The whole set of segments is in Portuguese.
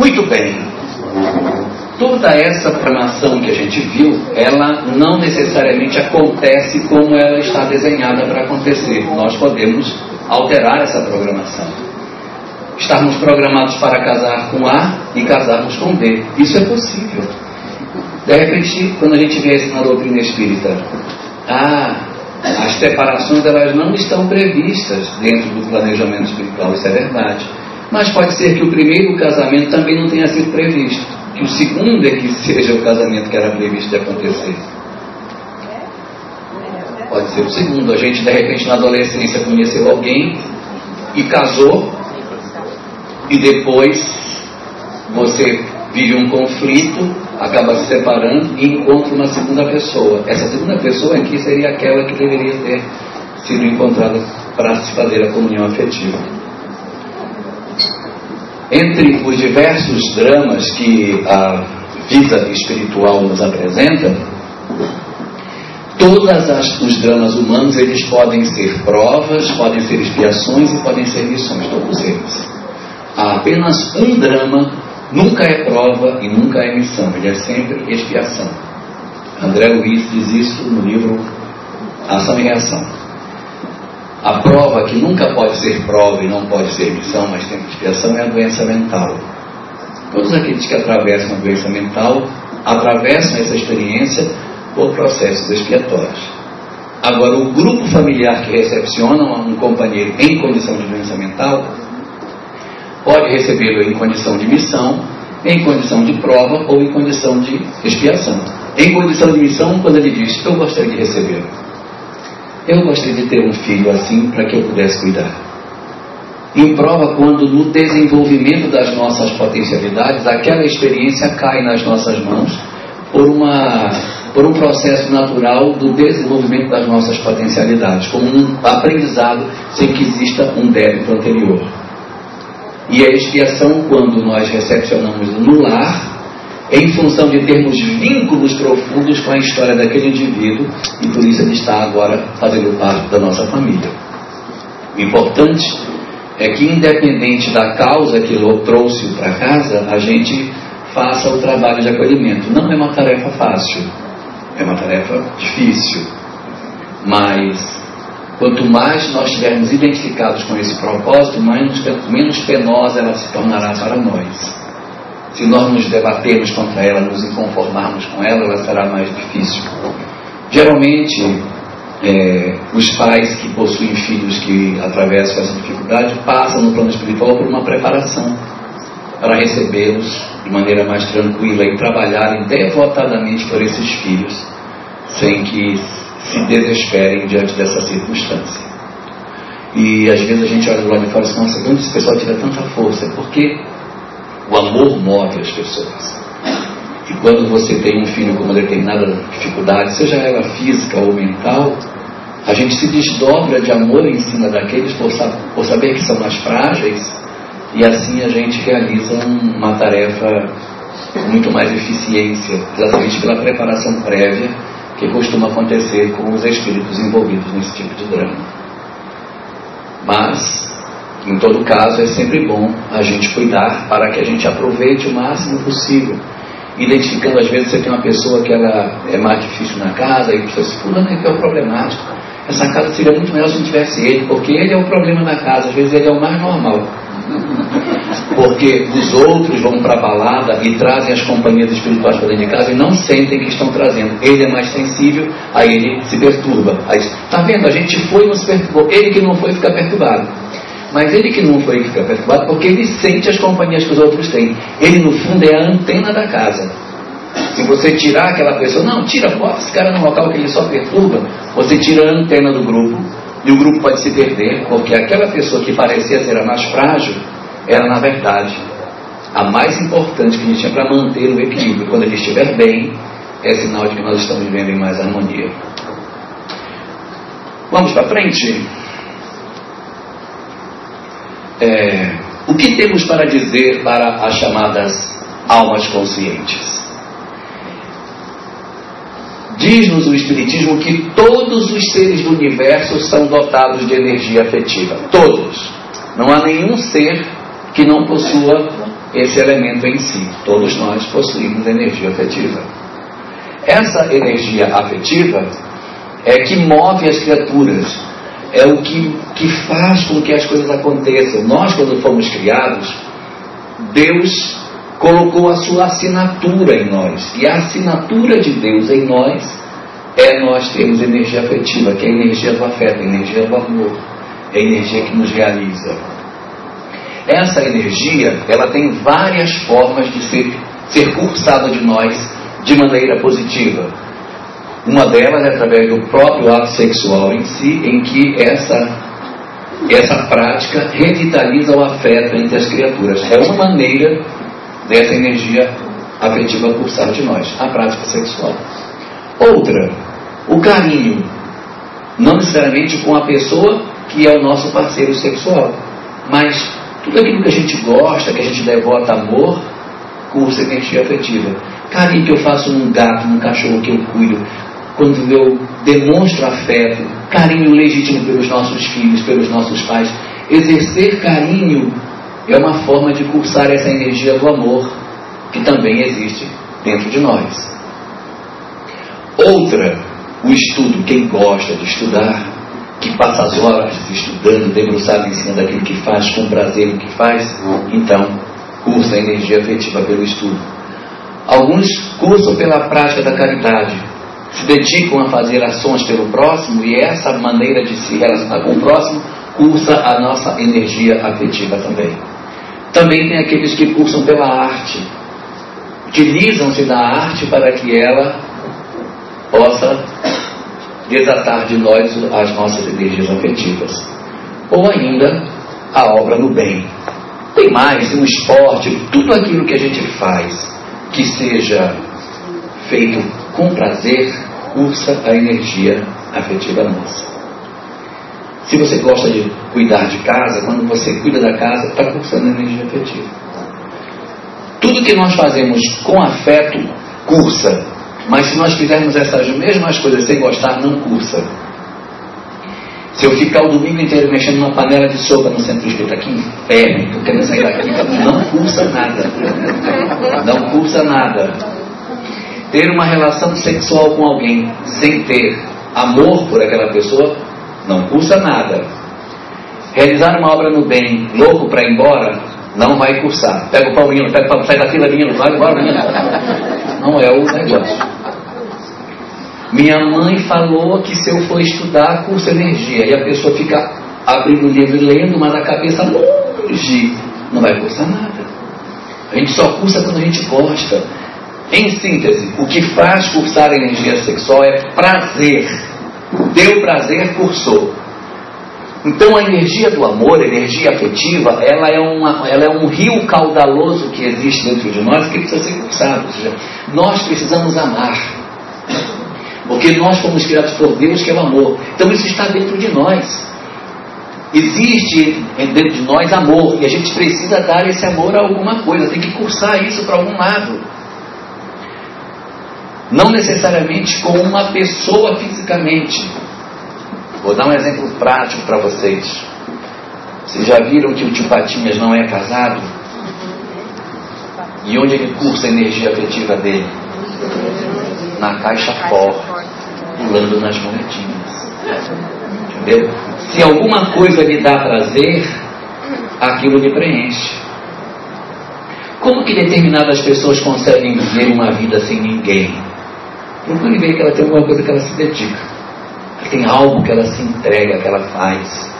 Muito bem. Toda essa programação que a gente viu, ela não necessariamente acontece como ela está desenhada para acontecer. Nós podemos alterar essa programação. Estarmos programados para casar com A e casarmos com B. Isso é possível. De repente, quando a gente vê isso na doutrina espírita, ah, as separações elas não estão previstas dentro do planejamento espiritual, isso é verdade. Mas pode ser que o primeiro casamento também não tenha sido previsto, que o segundo é que seja o casamento que era previsto de acontecer. Pode ser o segundo. A gente de repente na adolescência conheceu alguém e casou e depois você vive um conflito, acaba se separando e encontra uma segunda pessoa. Essa segunda pessoa aqui seria aquela que deveria ter sido encontrada para se fazer a comunhão afetiva. Entre os diversos dramas que a vida espiritual nos apresenta, todos os dramas humanos eles podem ser provas, podem ser expiações e podem ser lições, todos eles. Há apenas um drama nunca é prova e nunca é missão, ele é sempre expiação. André Luiz diz isso no livro Ação e Reação. A prova que nunca pode ser prova e não pode ser missão, mas tem expiação, é a doença mental. Todos aqueles que atravessam a doença mental atravessam essa experiência por processos expiatórios. Agora, o grupo familiar que recepciona um companheiro em condição de doença mental pode recebê-lo em condição de missão, em condição de prova ou em condição de expiação. Em condição de missão, quando ele diz, eu gostaria de recebê-lo. Eu gostaria de ter um filho assim para que eu pudesse cuidar. Em prova, quando no desenvolvimento das nossas potencialidades, aquela experiência cai nas nossas mãos por, uma, por um processo natural do desenvolvimento das nossas potencialidades, como um aprendizado sem que exista um débito anterior. E a expiação, quando nós recepcionamos no lar, em função de termos vínculos profundos com a história daquele indivíduo, e por isso ele está agora fazendo parte da nossa família. O importante é que, independente da causa que ele trouxe para casa, a gente faça o trabalho de acolhimento. Não é uma tarefa fácil, é uma tarefa difícil, mas Quanto mais nós estivermos identificados com esse propósito, menos, menos penosa ela se tornará para nós. Se nós nos debatermos contra ela, nos inconformarmos com ela, ela será mais difícil. Geralmente, é, os pais que possuem filhos que atravessam essa dificuldade passam no plano espiritual por uma preparação para recebê-los de maneira mais tranquila e trabalharem devotadamente por esses filhos, sem que se desesperem diante dessa circunstância. E às vezes a gente olha do lado de fora e fala assim, onde esse pessoal tira tanta força? É porque o amor move as pessoas. E quando você tem um filho com uma determinada dificuldade, seja ela física ou mental, a gente se desdobra de amor em cima daqueles por, por saber que são mais frágeis e assim a gente realiza uma tarefa com muito mais eficiência, exatamente pela preparação prévia que costuma acontecer com os espíritos envolvidos nesse tipo de drama. Mas, em todo caso, é sempre bom a gente cuidar para que a gente aproveite o máximo possível. Identificando, às vezes, você tem uma pessoa que ela é mais difícil na casa e você diz, fulano é o problemático. Essa casa seria muito melhor se não tivesse ele, porque ele é o problema da casa, às vezes ele é o mais normal. Porque os outros vão para a balada e trazem as companhias espirituais para dentro de casa e não sentem que estão trazendo. Ele é mais sensível, aí ele se perturba. Aí, tá vendo? A gente foi e não se perturbou. Ele que não foi fica perturbado. Mas ele que não foi fica perturbado porque ele sente as companhias que os outros têm. Ele, no fundo, é a antena da casa. Se você tirar aquela pessoa, não, tira, bota esse cara no local que ele só perturba, você tira a antena do grupo e o grupo pode se perder, porque aquela pessoa que parecia ser a mais frágil, era na verdade a mais importante que a gente tinha para manter o equilíbrio. Quando ele estiver bem, é sinal de que nós estamos vivendo em mais harmonia. Vamos para frente? É, o que temos para dizer para as chamadas almas conscientes? Diz-nos o Espiritismo que todos os seres do universo são dotados de energia afetiva. Todos. Não há nenhum ser que não possua esse elemento em si. Todos nós possuímos energia afetiva. Essa energia afetiva é que move as criaturas, é o que, que faz com que as coisas aconteçam. Nós, quando fomos criados, Deus colocou a sua assinatura em nós. E a assinatura de Deus em nós é nós termos energia afetiva, que é a energia do afeto, a energia do amor, é a energia que nos realiza. Essa energia, ela tem várias formas de ser, ser cursada de nós de maneira positiva. Uma delas é através do próprio ato sexual em si, em que essa, essa prática revitaliza o afeto entre as criaturas. É uma maneira dessa energia afetiva cursar de nós, a prática sexual. Outra, o carinho, não necessariamente com a pessoa que é o nosso parceiro sexual, mas tudo aquilo que a gente gosta, que a gente devota amor, cursa energia afetiva. Carinho que eu faço num gato, num cachorro que eu cuido, quando eu demonstro afeto, carinho legítimo pelos nossos filhos, pelos nossos pais. Exercer carinho é uma forma de cursar essa energia do amor, que também existe dentro de nós. Outra, o estudo. Quem gosta de estudar, que passa as horas estudando, debruçado em cima daquilo que faz, com prazer no que faz, então cursa a energia afetiva pelo estudo. Alguns cursam pela prática da caridade, se dedicam a fazer ações pelo próximo e essa maneira de se relacionar com o próximo cursa a nossa energia afetiva também. Também tem aqueles que cursam pela arte, utilizam-se da arte para que ela possa desatar de nós as nossas energias afetivas. Ou ainda, a obra no bem. Tem mais, um esporte, tudo aquilo que a gente faz que seja feito com prazer, cursa a energia afetiva nossa. Se você gosta de cuidar de casa, quando você cuida da casa, está cursando energia afetiva. Tudo que nós fazemos com afeto cursa mas se nós fizermos essas mesmas coisas sem gostar, não cursa. Se eu ficar o domingo inteiro mexendo numa panela de sopa no centro espírita, que inferno, eu quero sair daqui, não cursa nada. Não cursa nada. Ter uma relação sexual com alguém sem ter amor por aquela pessoa, não cursa nada. Realizar uma obra no bem, louco para ir embora, não vai cursar. Pega o Paulinho, pega o Paulinho, sai da fila, menino, vai embora, menino. Não é o negócio. Minha mãe falou que se eu for estudar, curso energia. E a pessoa fica abrindo o livro e lendo, mas a cabeça longe. Não vai cursar nada. A gente só cursa quando a gente gosta. Em síntese, o que faz cursar a energia sexual é prazer. Deu prazer, cursou. Então a energia do amor, a energia afetiva, ela é, uma, ela é um rio caudaloso que existe dentro de nós que precisa ser cursado. Ou seja, nós precisamos amar. Porque nós fomos criados por Deus, que é o amor. Então isso está dentro de nós. Existe dentro de nós amor. E a gente precisa dar esse amor a alguma coisa. Tem que cursar isso para algum lado. Não necessariamente com uma pessoa fisicamente. Vou dar um exemplo prático para vocês. Vocês já viram que o tio Patinhas não é casado? E onde ele cursa a energia afetiva dele? Na caixa forte pulando nas moedinhas. Entendeu? Se alguma coisa lhe dá prazer, aquilo lhe preenche. Como que determinadas pessoas conseguem viver uma vida sem ninguém? Procure ver que ela tem alguma coisa que ela se dedica. Ela tem algo que ela se entrega, que ela faz.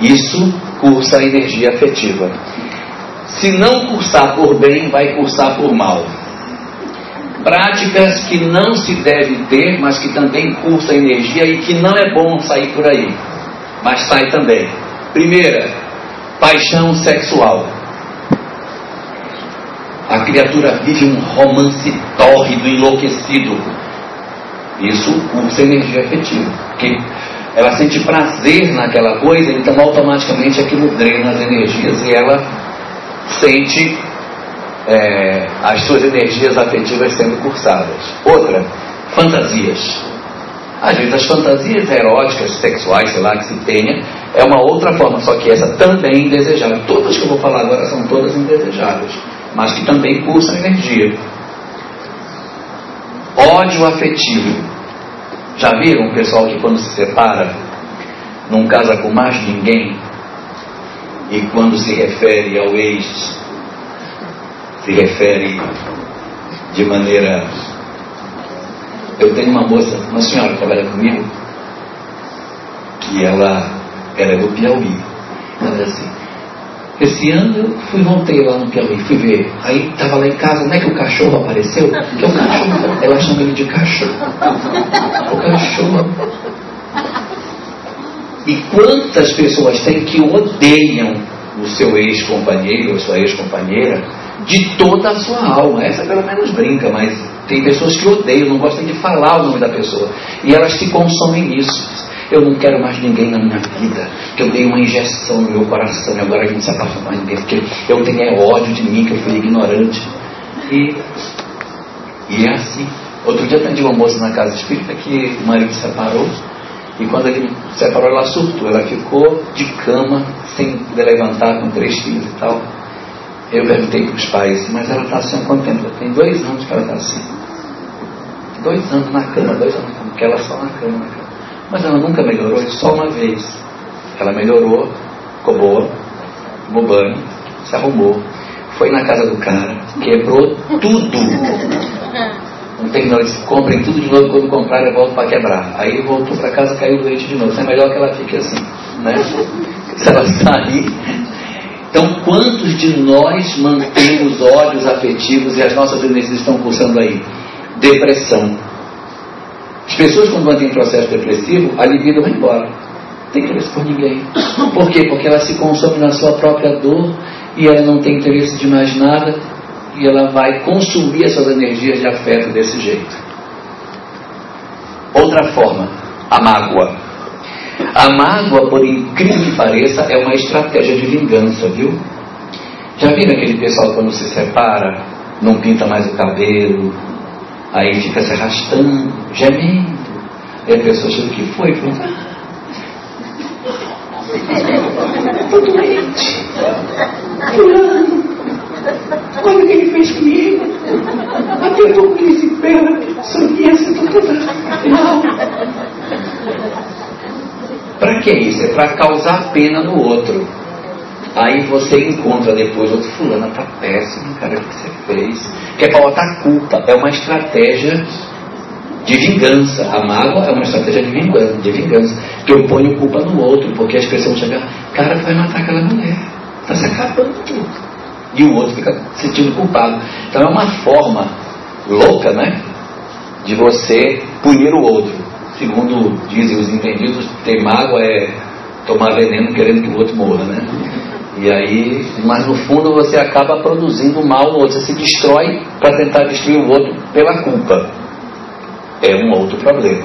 Isso cursa a energia afetiva. Se não cursar por bem, vai cursar por mal práticas que não se deve ter, mas que também cursa energia e que não é bom sair por aí, mas sai também. Primeira, paixão sexual. A criatura vive um romance tórrido, enlouquecido. Isso cursa energia afetiva. Porque ela sente prazer naquela coisa, então automaticamente aquilo drena as energias e ela sente é, as suas energias afetivas sendo cursadas. Outra, fantasias. Às vezes as fantasias eróticas, sexuais, sei lá, que se tenha, é uma outra forma, só que essa também é indesejável. Todas que eu vou falar agora são todas indesejáveis, mas que também cursam energia. Ódio afetivo. Já viram pessoal que quando se separa, não casa com mais ninguém, e quando se refere ao ex, se refere de maneira. Eu tenho uma moça, uma senhora que trabalha comigo, que ela, ela é do Piauí. Ela é assim. Esse ano eu fui voltei lá no Piauí, fui ver. Aí estava lá em casa, não é que o cachorro apareceu? Que é o cachorro. Ela chama ele de cachorro. O cachorro. E quantas pessoas tem que odeiam o seu ex-companheiro ou sua ex-companheira de toda a sua alma? Essa pelo menos brinca, mas tem pessoas que odeiam, não gostam de falar o nome da pessoa. E elas se consomem nisso. Eu não quero mais ninguém na minha vida, que eu dei uma injeção no meu coração e agora a gente se apaixona mais ninguém, porque eu tenho ódio de mim, que eu fui ignorante. E, e é assim. Outro dia atendi uma moça na casa espírita que o marido se separou e quando ele separou, ela surtou. Ela ficou de cama, sem poder levantar, com três filhos e tal. Eu perguntei para os pais, mas ela está assim há quanto tempo? Tem dois anos que ela está assim. Dois anos na cama, dois anos na cama, porque ela só na cama, na cama. Mas ela nunca melhorou, só uma vez. Ela melhorou, ficou boa, tomou banho, se arrumou, foi na casa do cara, quebrou tudo. Não tem não, comprem tudo de novo, quando comprarem volta para quebrar. Aí voltou para casa, caiu doente de novo. É melhor que ela fique assim, né? Se ela sair. Então, quantos de nós mantemos ódios afetivos e as nossas energias estão pulsando aí? Depressão. As pessoas, quando vão em processo depressivo, a libido vai embora. Não tem interesse por ninguém. Por quê? Porque ela se consome na sua própria dor e ela não tem interesse de mais nada e ela vai consumir essas energias de afeto desse jeito. Outra forma, a mágoa. A mágoa, por incrível que pareça, é uma estratégia de vingança, viu? Já viram aquele pessoal quando se separa, não pinta mais o cabelo, aí fica se arrastando, gemendo. E a pessoa chega, o que foi? Fala, estou doente. Fulano, Olha o que ele fez comigo. Até eu com esse pé, sorriso, estou toda mal. Para que isso? É para causar pena no outro. Aí você encontra depois outro fulano, tá péssimo, cara, o que você fez? Que para botar culpa. É uma estratégia de vingança. A mágoa é uma estratégia de vingança, de vingança. Que eu ponho culpa no outro, porque as pessoas chegam, cara, vai matar aquela mulher. Está se acabando tudo e o outro fica se sentindo culpado. Então é uma forma louca, né? De você punir o outro. Segundo dizem os entendidos, ter mágoa é tomar veneno querendo que o outro morra, né? E aí, mas no fundo você acaba produzindo mal no outro, você se destrói para tentar destruir o outro pela culpa. É um outro problema.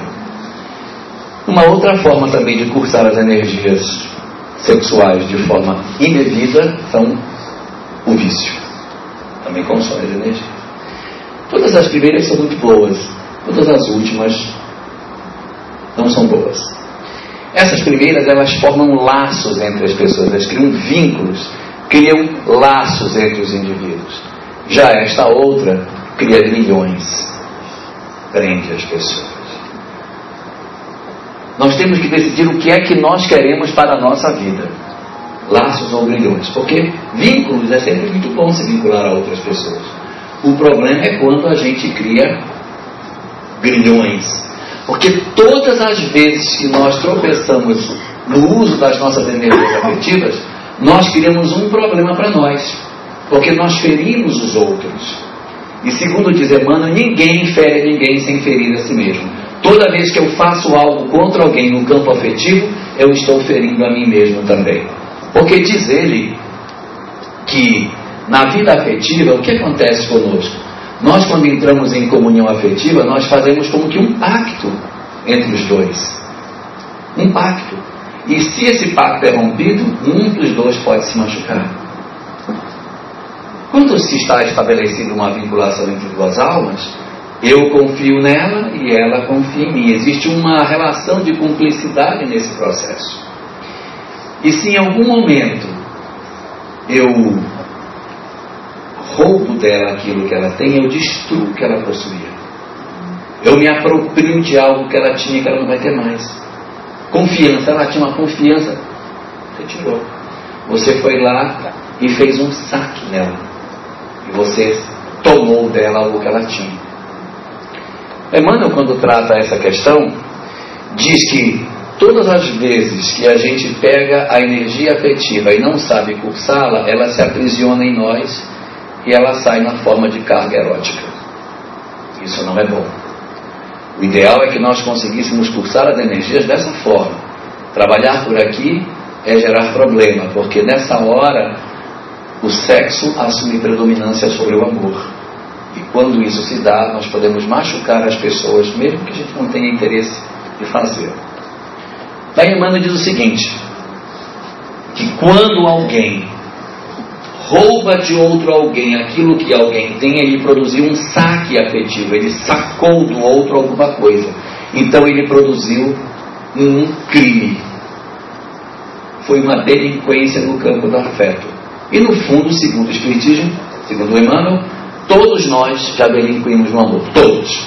Uma outra forma também de cursar as energias sexuais de forma indevida são o vício. Também consome energia. Todas as primeiras são muito boas, todas as últimas não são boas. Essas primeiras elas formam laços entre as pessoas, elas criam vínculos, criam laços entre os indivíduos. Já esta outra cria milhões entre as pessoas. Nós temos que decidir o que é que nós queremos para a nossa vida laços ou grilhões. Porque vínculos é sempre muito bom se vincular a outras pessoas. O problema é quando a gente cria grilhões. Porque todas as vezes que nós tropeçamos no uso das nossas energias afetivas, nós criamos um problema para nós. Porque nós ferimos os outros. E segundo diz Emmanuel, ninguém fere ninguém sem ferir a si mesmo. Toda vez que eu faço algo contra alguém no campo afetivo, eu estou ferindo a mim mesmo também. Porque diz ele que na vida afetiva, o que acontece conosco? Nós, quando entramos em comunhão afetiva, nós fazemos como que um pacto entre os dois. Um pacto. E se esse pacto é rompido, um dos dois pode se machucar. Quando se está estabelecida uma vinculação entre duas almas, Eu confio nela e ela confia em mim. Existe uma relação de cumplicidade nesse processo. E se em algum momento eu roubo dela aquilo que ela tem, eu destruo o que ela possuía. Eu me aproprio de algo que ela tinha que ela não vai ter mais. Confiança, ela tinha uma confiança, você tirou. Você foi lá e fez um saque nela. E você tomou dela algo que ela tinha. Emmanuel, quando trata essa questão, diz que todas as vezes que a gente pega a energia afetiva e não sabe cursá-la, ela se aprisiona em nós e ela sai na forma de carga erótica. Isso não é bom. O ideal é que nós conseguíssemos cursar as energias dessa forma. Trabalhar por aqui é gerar problema, porque nessa hora o sexo assume predominância sobre o amor. E quando isso se dá, nós podemos machucar as pessoas, mesmo que a gente não tenha interesse de fazer. Daí Emmanuel diz o seguinte: que quando alguém rouba de outro alguém aquilo que alguém tem, ele produziu um saque afetivo, ele sacou do outro alguma coisa. Então ele produziu um crime. Foi uma delinquência no campo do afeto. E no fundo, segundo o Espiritismo, segundo o Emmanuel, todos nós já delinquimos no amor. Todos.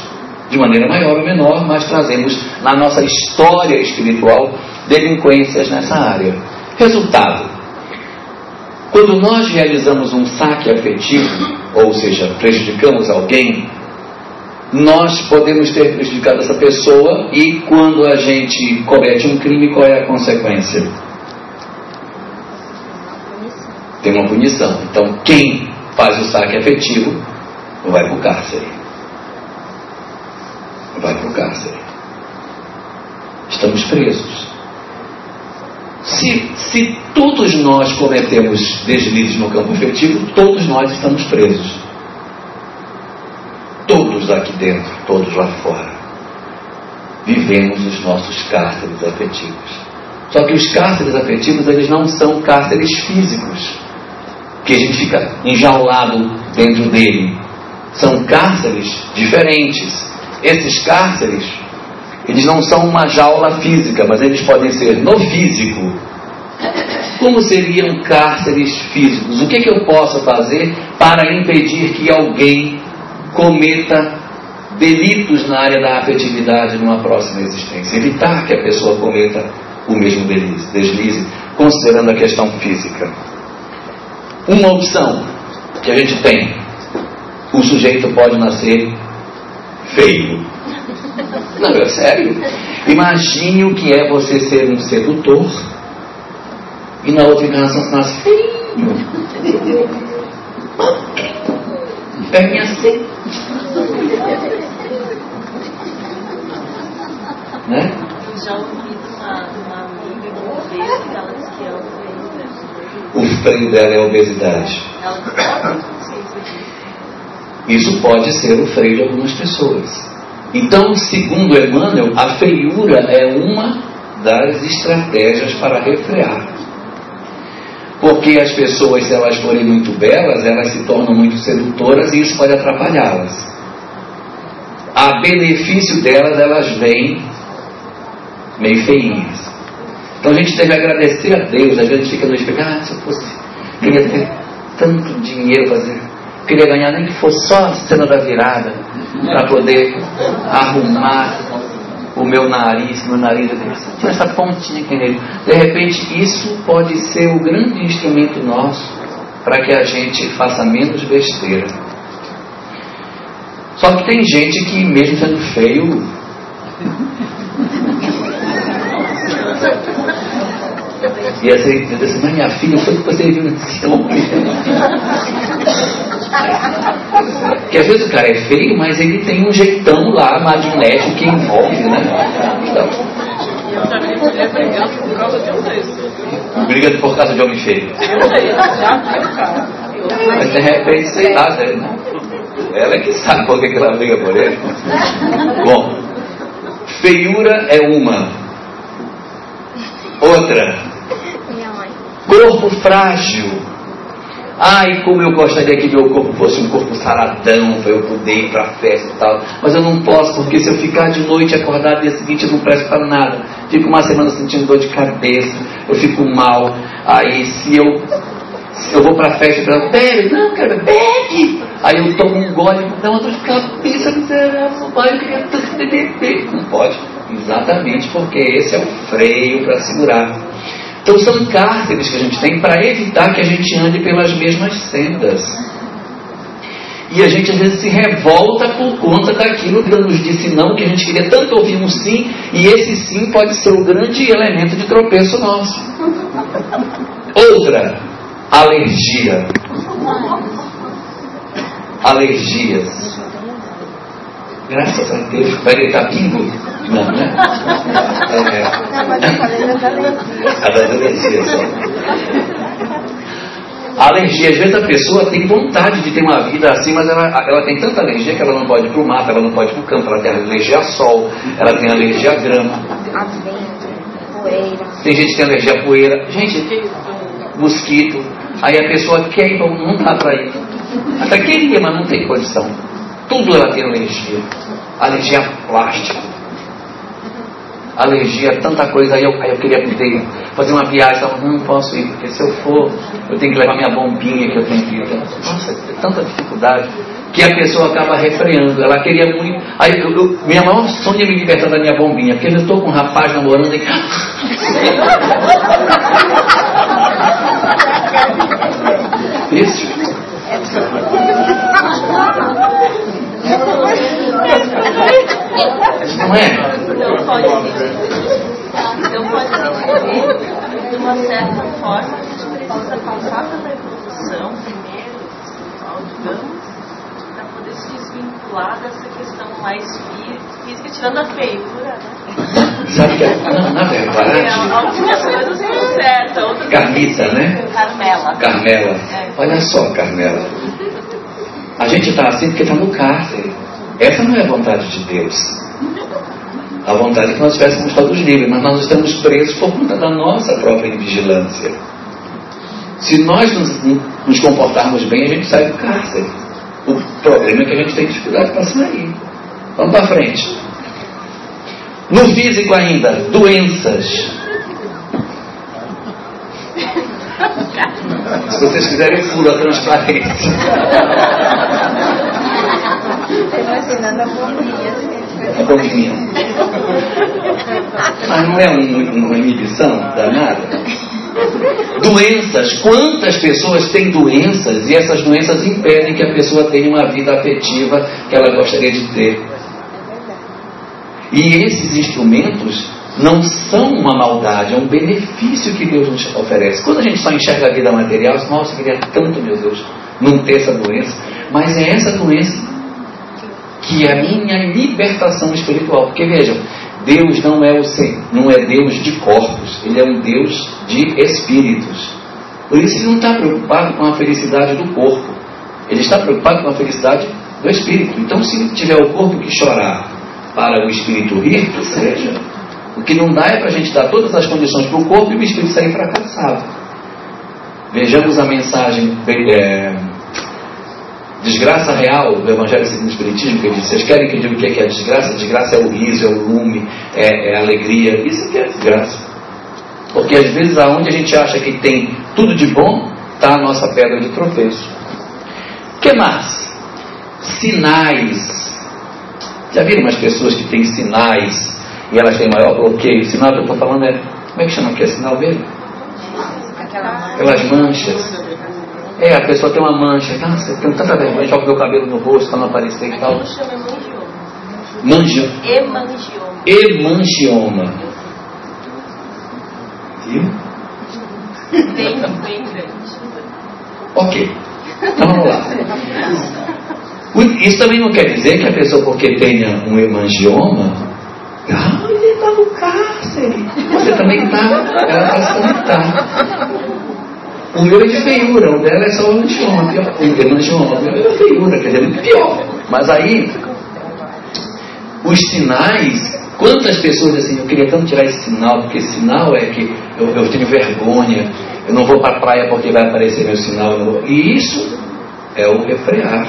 De maneira maior ou menor, mas trazemos na nossa história espiritual delinquências nessa área. Resultado: quando nós realizamos um saque afetivo, ou seja, prejudicamos alguém, nós podemos ter prejudicado essa pessoa e quando a gente comete um crime, qual é a consequência? Tem uma punição. Então, quem faz o saque afetivo vai para o cárcere. Vai para o cárcere. Estamos presos. Se, se todos nós cometemos deslizes no campo afetivo, todos nós estamos presos. Todos aqui dentro, todos lá fora. Vivemos os nossos cárceres afetivos. Só que os cárceres afetivos, eles não são cárceres físicos, que a gente fica enjaulado dentro dele. São cárceres diferentes. Esses cárceres eles não são uma jaula física, mas eles podem ser no físico. Como seriam cárceres físicos? O que, que eu posso fazer para impedir que alguém cometa delitos na área da afetividade numa próxima existência? Evitar que a pessoa cometa o mesmo deslize, considerando a questão física. Uma opção que a gente tem: o sujeito pode nascer feio. Não, é sério. Imagine o que é você ser um sedutor e na outra encarnação você nasce feio. Perninha assim. Né? Já ouvi uma, uma amiga uma vez que ela disse que é obesidade. O freio dela é a obesidade. Isso pode ser o freio de algumas pessoas. Então, segundo Emmanuel, a feiura é uma das estratégias para refrear. Porque as pessoas, se elas forem muito belas, elas se tornam muito sedutoras e isso pode atrapalhá-las. A benefício delas, elas vêm meio feinhas. Então a gente deve agradecer a Deus. A gente fica no espelho, ah, se eu fosse, queria ter tanto dinheiro, fazer, queria ganhar nem que fosse só a cena da virada para poder arrumar o meu nariz, meu nariz tinha essa pontinha aqui nele. De repente, isso pode ser o grande instrumento nosso para que a gente faça menos besteira. Só que tem gente que, mesmo sendo feio, e assim, mas minha filha, foi que você viu nesse homem. Porque às vezes o cara é feio, mas ele tem um jeitão lá magnético que envolve, né? Então. Briga por causa de homem feio. Mas de repente, sei lá, né? ela é que sabe por que ela briga por ele. Bom, feiura é uma. Outra, corpo frágil Ai, como eu gostaria que meu corpo fosse um corpo saradão, para eu poder ir para a festa e tal. Mas eu não posso, porque se eu ficar de noite acordado dia seguinte eu não presto para nada. Fico uma semana sentindo dor de cabeça, eu fico mal. Aí se eu, se eu vou para a festa falo, bebe, não, quero bebe. Aí eu tomo um gole, dá uma dor de cabeça miserável, pai, eu queria tanto beber. Não pode, exatamente porque esse é o freio para segurar. Então são cárceres que a gente tem para evitar que a gente ande pelas mesmas sendas. E a gente às vezes se revolta por conta daquilo que nos disse não, que a gente queria tanto ouvir um sim, e esse sim pode ser o grande elemento de tropeço nosso. Outra, alergia. Alergias. Graças a Deus, vai deitar pingo. Não, né? É, a das alergias. A alergia, às vezes a pessoa tem vontade de ter uma vida assim, mas ela, ela tem tanta alergia que ela não pode ir para o mato, ela não pode ir para o campo, ela tem alergia a sol, ela tem alergia a grama. Tem gente que tem alergia a poeira. Gente, mosquito. Aí a pessoa quer ir, não dá para ir. Até queria, mas não tem condição. Tudo ela tem alergia. Alergia a plástico alergia, tanta coisa. Aí eu, aí eu queria poder fazer uma viagem, eu não posso ir, porque se eu for, eu tenho que levar minha bombinha que eu tenho que ir. Nossa, tanta dificuldade que a pessoa acaba refreando. Ela queria muito. Aí eu, eu, minha maior sonho é me libertar da minha bombinha, porque eu estou com um rapaz namorando e. Isso. Não é? Então pode, então pode ser de uma certa forma a gente precisa passar pela evolução primeiro, digamos, para poder se desvincular dessa questão mais física, tirando a feiura, né? Sabe que, na, na verdade. É, algumas coisas são certas, Carmita, né? Carmela. Carmela. É. Olha só, Carmela. A gente está assim porque está no cárcere. Essa não é a vontade de Deus. A vontade que nós estivéssemos todos livres, mas nós estamos presos por conta da nossa própria vigilância. Se nós nos, nos comportarmos bem, a gente sai do cárcere. O problema é que a gente tem dificuldade para sair. Vamos para frente. No físico ainda, doenças. Se vocês quiserem, pula a transparência. Imaginando a bombinha. A bombinha. Mas não é um, uma inibição danada? Doenças. Quantas pessoas têm doenças e essas doenças impedem que a pessoa tenha uma vida afetiva que ela gostaria de ter? E esses instrumentos não são uma maldade, é um benefício que Deus nos oferece. Quando a gente só enxerga a vida material, nossa, eu queria tanto, meu Deus, não ter essa doença. Mas é essa doença que é a minha libertação espiritual. Porque vejam, Deus não é, o, não é Deus de corpos, Ele é um Deus de espíritos. Por isso ele não está preocupado com a felicidade do corpo, ele está preocupado com a felicidade do espírito. Então, se tiver o corpo que chorar para o espírito rir, que seja. O que não dá é para a gente dar todas as condições para o corpo e o espírito sair fracassado. Vejamos a mensagem é, desgraça real do Evangelho segundo o Espiritismo, que diz, vocês querem que eu diga o que é, é desgraça? Desgraça é o riso, é o lume, é, é a alegria. Isso que é desgraça. Porque às vezes aonde a gente acha que tem tudo de bom, está a nossa pedra de tropeço. O que mais? Sinais. Já viram umas pessoas que têm sinais e elas têm maior bloqueio? O sinal que eu estou falando é. Como é que chama que é sinal dele? Aquelas manchas. É, a pessoa tem uma mancha. Nossa, eu tenho tanta vergonha, joga meu cabelo no rosto para não aparecer e tal. Mangioma. Hemangioma. Hemangioma. Viu? Bem, bem grande. Ok. Então vamos lá. Isso também não quer dizer que a pessoa, porque tenha um hemangioma, ah, ele está no cárcere. Você também está. Ela também está. O meu é de feiura, o dela é só o angioma. O hemangioma, o meu é feiura, quer dizer, muito pior. Mas aí, os sinais, quantas pessoas assim, eu queria tanto tirar esse sinal, porque esse sinal é que eu, eu tenho vergonha, Eu não vou para a praia porque vai aparecer meu sinal. E isso é o refrear.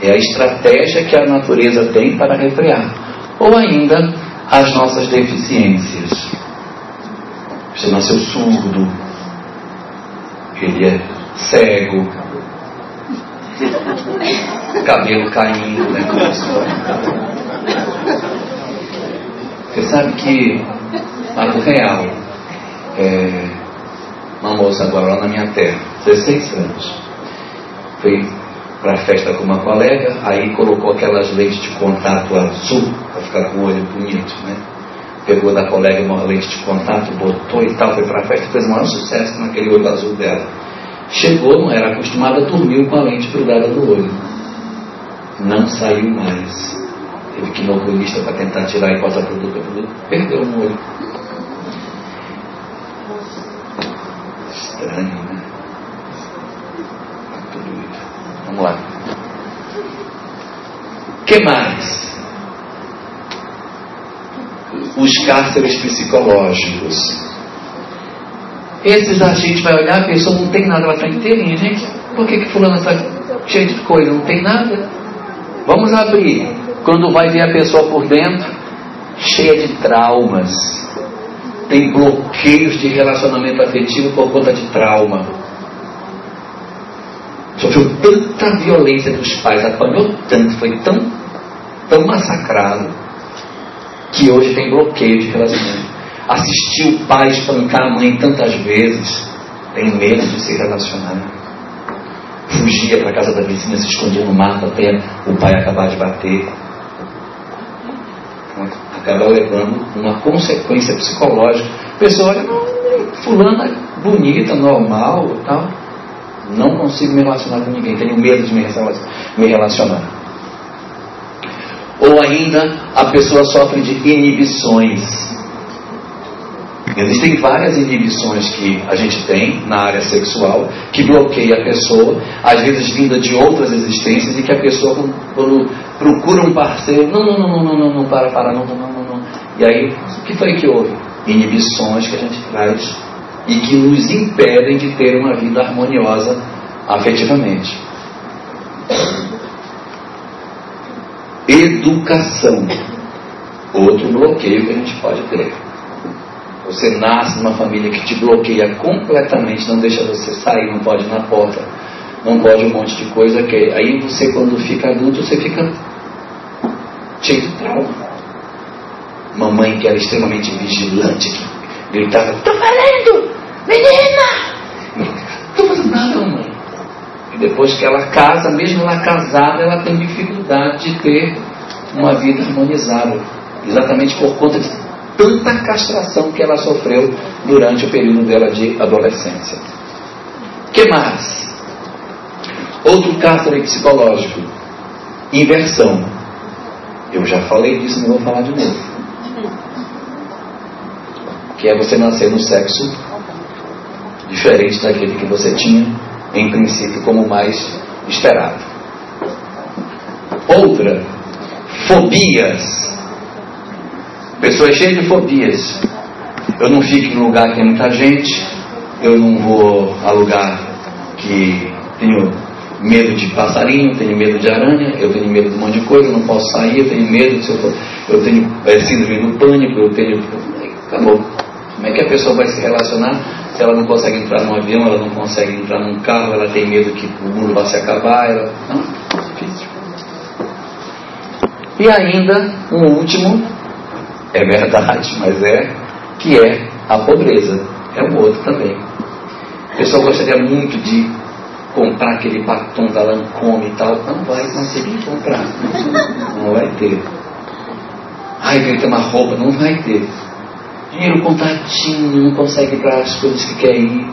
É a estratégia que a natureza tem para refrear. Ou ainda as nossas deficiências. Você nasceu surdo, ele é cego, cabelo caindo, né? Você sabe que algo real. É, uma moça agora lá na minha terra, 16 anos. Foi para a festa com uma colega, aí colocou aquelas lentes de contato azul, para ficar com o olho bonito, né? Pegou da colega uma lente de contato, botou e tal, foi para a festa, fez o maior sucesso naquele olho azul dela. Chegou, não era acostumada, dormiu com a lente grudada no olho. Não saiu mais. Teve que ir no oculista para tentar tirar e passar produto produto. Perdeu um olho. Estranho, né? Tudo isso. Vamos lá. que mais? Os cárceres psicológicos. Esses a gente vai olhar, a pessoa não tem nada, ela está inteirinha, gente. Por que, que fulano está cheio de coisa? Não tem nada. Vamos abrir. Quando vai ver a pessoa por dentro, cheia de traumas. Tem bloqueios de relacionamento afetivo por conta de trauma. Sofreu tanta violência dos pais, apanhou tanto, foi tão, tão massacrado, que hoje tem bloqueio de relacionamento. Assistiu o pai espancar a mãe tantas vezes, tem medo de se relacionar fugia para a casa da vizinha, se escondia no mato até o pai acabar de bater. Acaba levando uma consequência psicológica. A pessoa olha, fulana bonita, normal tal. Não consigo me relacionar com ninguém, tenho medo de me relacionar. Ou ainda a pessoa sofre de inibições Existem várias inibições que a gente tem na área sexual que bloqueia a pessoa, às vezes vinda de outras existências, e que a pessoa, quando procura um parceiro, não, não, não, não, não, não, para, para, não, não, não, não. E aí, o que foi que houve? Inibições que a gente traz e que nos impedem de ter uma vida harmoniosa afetivamente. Educação. Outro bloqueio que a gente pode ter. Você nasce numa família que te bloqueia completamente, não deixa você sair, não pode ir na porta, não pode um monte de coisa. Que aí você, quando fica adulto, você fica cheio de trauma. Mamãe que era extremamente vigilante, que gritava: Estou falando, menina! Não estou fazendo nada, mamãe. Depois que ela casa, mesmo ela casada, ela tem dificuldade de ter uma vida harmonizada. Exatamente por conta de tanta castração que ela sofreu durante o período dela de adolescência. que mais? Outro cárcere psicológico. Inversão. Eu já falei disso, não vou falar de novo. Que é você nascer no sexo diferente daquele que você tinha, em princípio, como mais esperado. Outra, fobias Pessoas cheias de fobias. Eu não fico em lugar que tem muita gente, eu não vou a lugar que tenho medo de passarinho, tenho medo de aranha, eu tenho medo de um monte de coisa, eu não posso sair, eu tenho medo, se eu, for, eu tenho é, síndrome do pânico, eu tenho. Acabou. Como é que a pessoa vai se relacionar se ela não consegue entrar num avião, ela não consegue entrar num carro, ela tem medo que o mundo vá se acabar? Ela... Não, é difícil. E ainda, um último, é verdade, mas é que é a pobreza. É um outro também. A pessoa gostaria muito de comprar aquele batom da Lancôme e tal. Não vai conseguir comprar. Não vai ter. Ai, queria ter uma roupa. Não vai ter. Dinheiro contadinho, não consegue ir para as coisas que quer ir.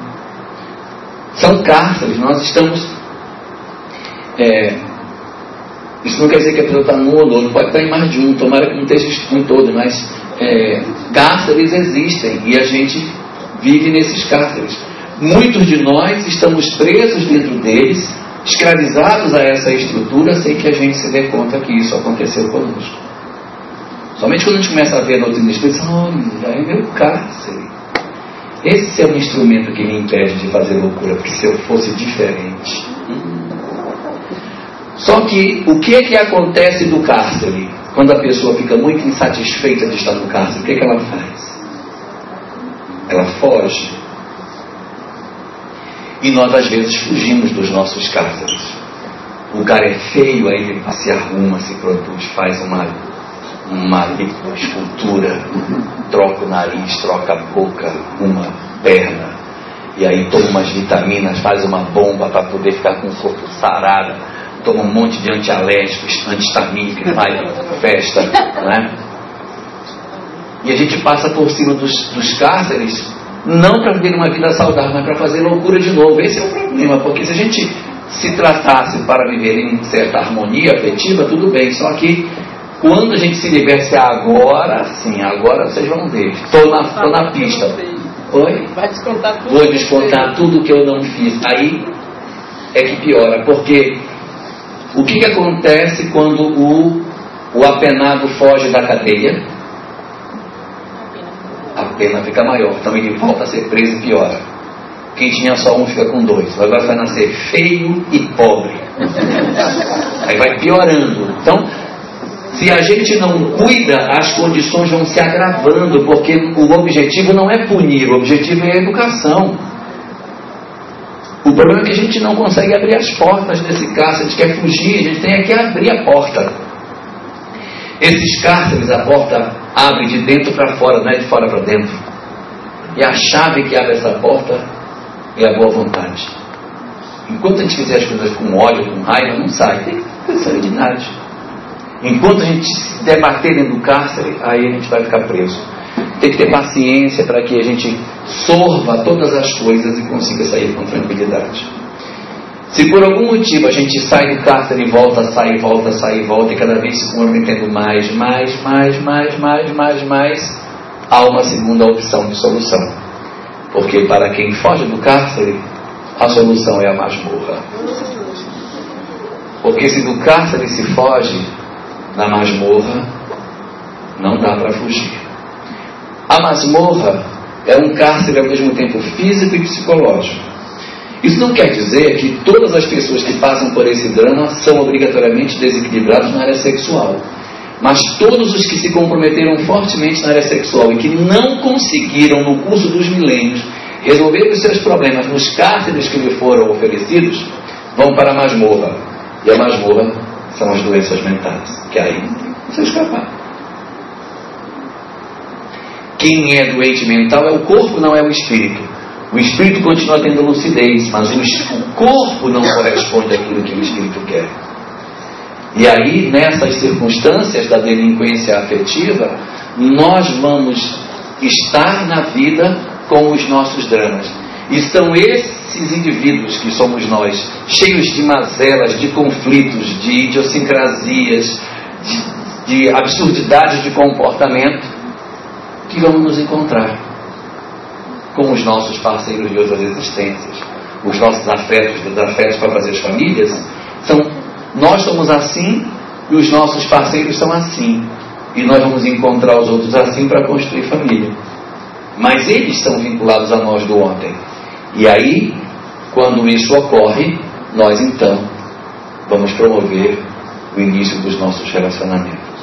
São cárceres. Nós estamos é, isso não quer dizer que a pessoa está ou não pode estar em mais de um, tomara que não esteja em todo, mas é, cárceres existem e a gente vive nesses cárceres. Muitos de nós estamos presos dentro deles, escravizados a essa estrutura, sem que a gente se dê conta que isso aconteceu conosco. Somente quando a gente começa a ver a doutrina espírita, olha, aí é meu cárcere. Esse é um instrumento que me impede de fazer loucura, porque se eu fosse diferente. Só que o que é que acontece do cárcere? Quando a pessoa fica muito insatisfeita de estar no cárcere, o que, é que ela faz? Ela foge. E nós às vezes fugimos dos nossos cárceres. O cara é feio, aí ele se arruma, se produz, faz uma, uma escultura, troca o nariz, troca a boca, uma perna, e aí toma umas vitaminas, faz uma bomba para poder ficar com o corpo sarado, toma um monte de antialérgicos, antihistamínicos, faz festa, né? E a gente passa por cima dos, dos cárceres, não para viver uma vida saudável, mas para fazer loucura de novo. Esse é o problema, porque se a gente se tratasse para viver em certa harmonia afetiva, tudo bem. Só que quando a gente se liberta agora, sim, agora vocês vão ver. Estou na, tô na pista. Oi? Vai descontar tudo. Vou descontar tudo que eu não fiz. Aí é que piora, porque o que, que acontece quando o, o apenado foge da cadeia? A pena fica maior. Então ele volta a ser preso e piora. Quem tinha só um fica com dois. Agora vai nascer feio e pobre. Aí vai piorando. Então, se a gente não cuida, as condições vão se agravando, porque o objetivo não é punir, o objetivo é a educação. O problema é que a gente não consegue abrir as portas desse cárcere, a gente quer fugir, a gente tem que abrir a porta. Esses cárceres, a porta abre de dentro para fora, não é de fora para dentro. E a chave que abre essa porta é a boa vontade. Enquanto a gente fizer as coisas com ódio, com raiva, não sai. Tem que ter serenidade. Enquanto a gente se debater dentro do cárcere, aí a gente vai ficar preso. Tem que ter paciência para que a gente sorva todas as coisas e consiga sair com tranquilidade. Se por algum motivo a gente sai do cárcere e volta, sai, volta, sai, volta, e cada vez se comprometendo mais, mais, mais, mais, mais, mais, mais, há uma segunda opção de solução porque para quem foge do cárcere, a solução é a masmorra. Porque se do cárcere se foge, na masmorra não dá para fugir. A masmorra é um cárcere ao mesmo tempo físico e psicológico. Isso não quer dizer que todas as pessoas que passam por esse drama são obrigatoriamente desequilibradas na área sexual. Mas todos os que se comprometeram fortemente na área sexual e que não conseguiram, no curso dos milênios, resolver os seus problemas nos cárceres que lhe foram oferecidos, vão para a masmorra. E a masmorra são as doenças mentais, que aí não se escapar. Quem é doente mental é o corpo, não é o espírito. O espírito continua tendo lucidez, mas o corpo não corresponde àquilo que o espírito quer. E aí, nessas circunstâncias da delinquência afetiva, nós vamos estar na vida com os nossos dramas. E são esses indivíduos que somos nós, cheios de mazelas, de conflitos, de idiosincrasias, de, de absurdidades de comportamento, que vamos nos encontrar com os nossos parceiros de outras existências. Os nossos afetos, os afetos para fazer as famílias, são nós somos assim e os nossos parceiros são assim. E nós vamos encontrar os outros assim para construir família. Mas eles estão vinculados a nós do ontem. E aí, quando isso ocorre, nós então vamos promover o início dos nossos relacionamentos.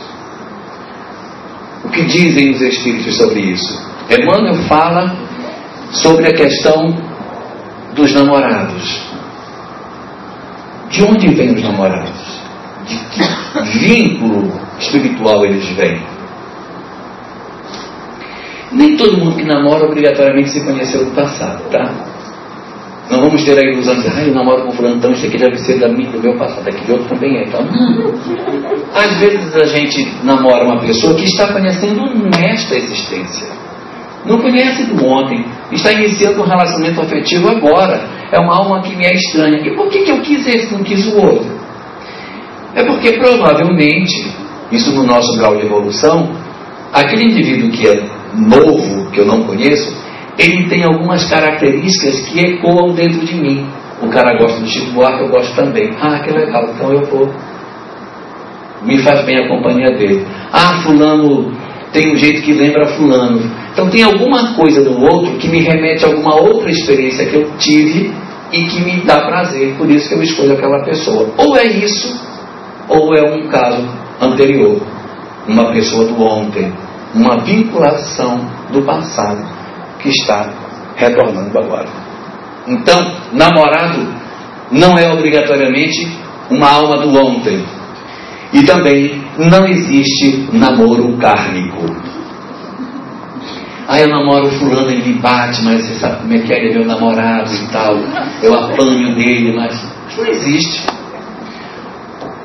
O que dizem os Espíritos sobre isso? Emmanuel fala sobre a questão dos namorados. De onde vêm os namorados? De que vínculo espiritual eles vêm? Nem todo mundo que namora obrigatoriamente se conheceu no passado, tá? Não vamos ter a ilusão de, ah, eu namoro com fulano, então isso aqui deve ser da minha, do meu passado, aquele outro também é. Então, às vezes a gente namora uma pessoa que está conhecendo nesta existência. Não conhece do ontem. Está iniciando um relacionamento afetivo agora é uma alma que me é estranha. E por que, que eu quis esse, não quis o outro? É porque provavelmente, isso no nosso grau de evolução, aquele indivíduo que é novo, que eu não conheço, ele tem algumas características que ecoam dentro de mim. O cara gosta do Chico Buarque, eu gosto também. Ah, que legal, então eu vou. Me faz bem a companhia dele. Ah, fulano tem um jeito que lembra fulano. Então tem alguma coisa do outro que me remete a alguma outra experiência que eu tive e que me dá prazer, por isso que eu escolho aquela pessoa. Ou é isso, ou é um caso anterior, uma pessoa do ontem, uma vinculação do passado que está retornando agora. Então, namorado não é obrigatoriamente uma alma do ontem. E também não existe namoro kármico. Ah, eu namoro fulano, ele me bate, mas você sabe como é que é, ele é meu namorado e tal. Eu apanho dele, mas não existe.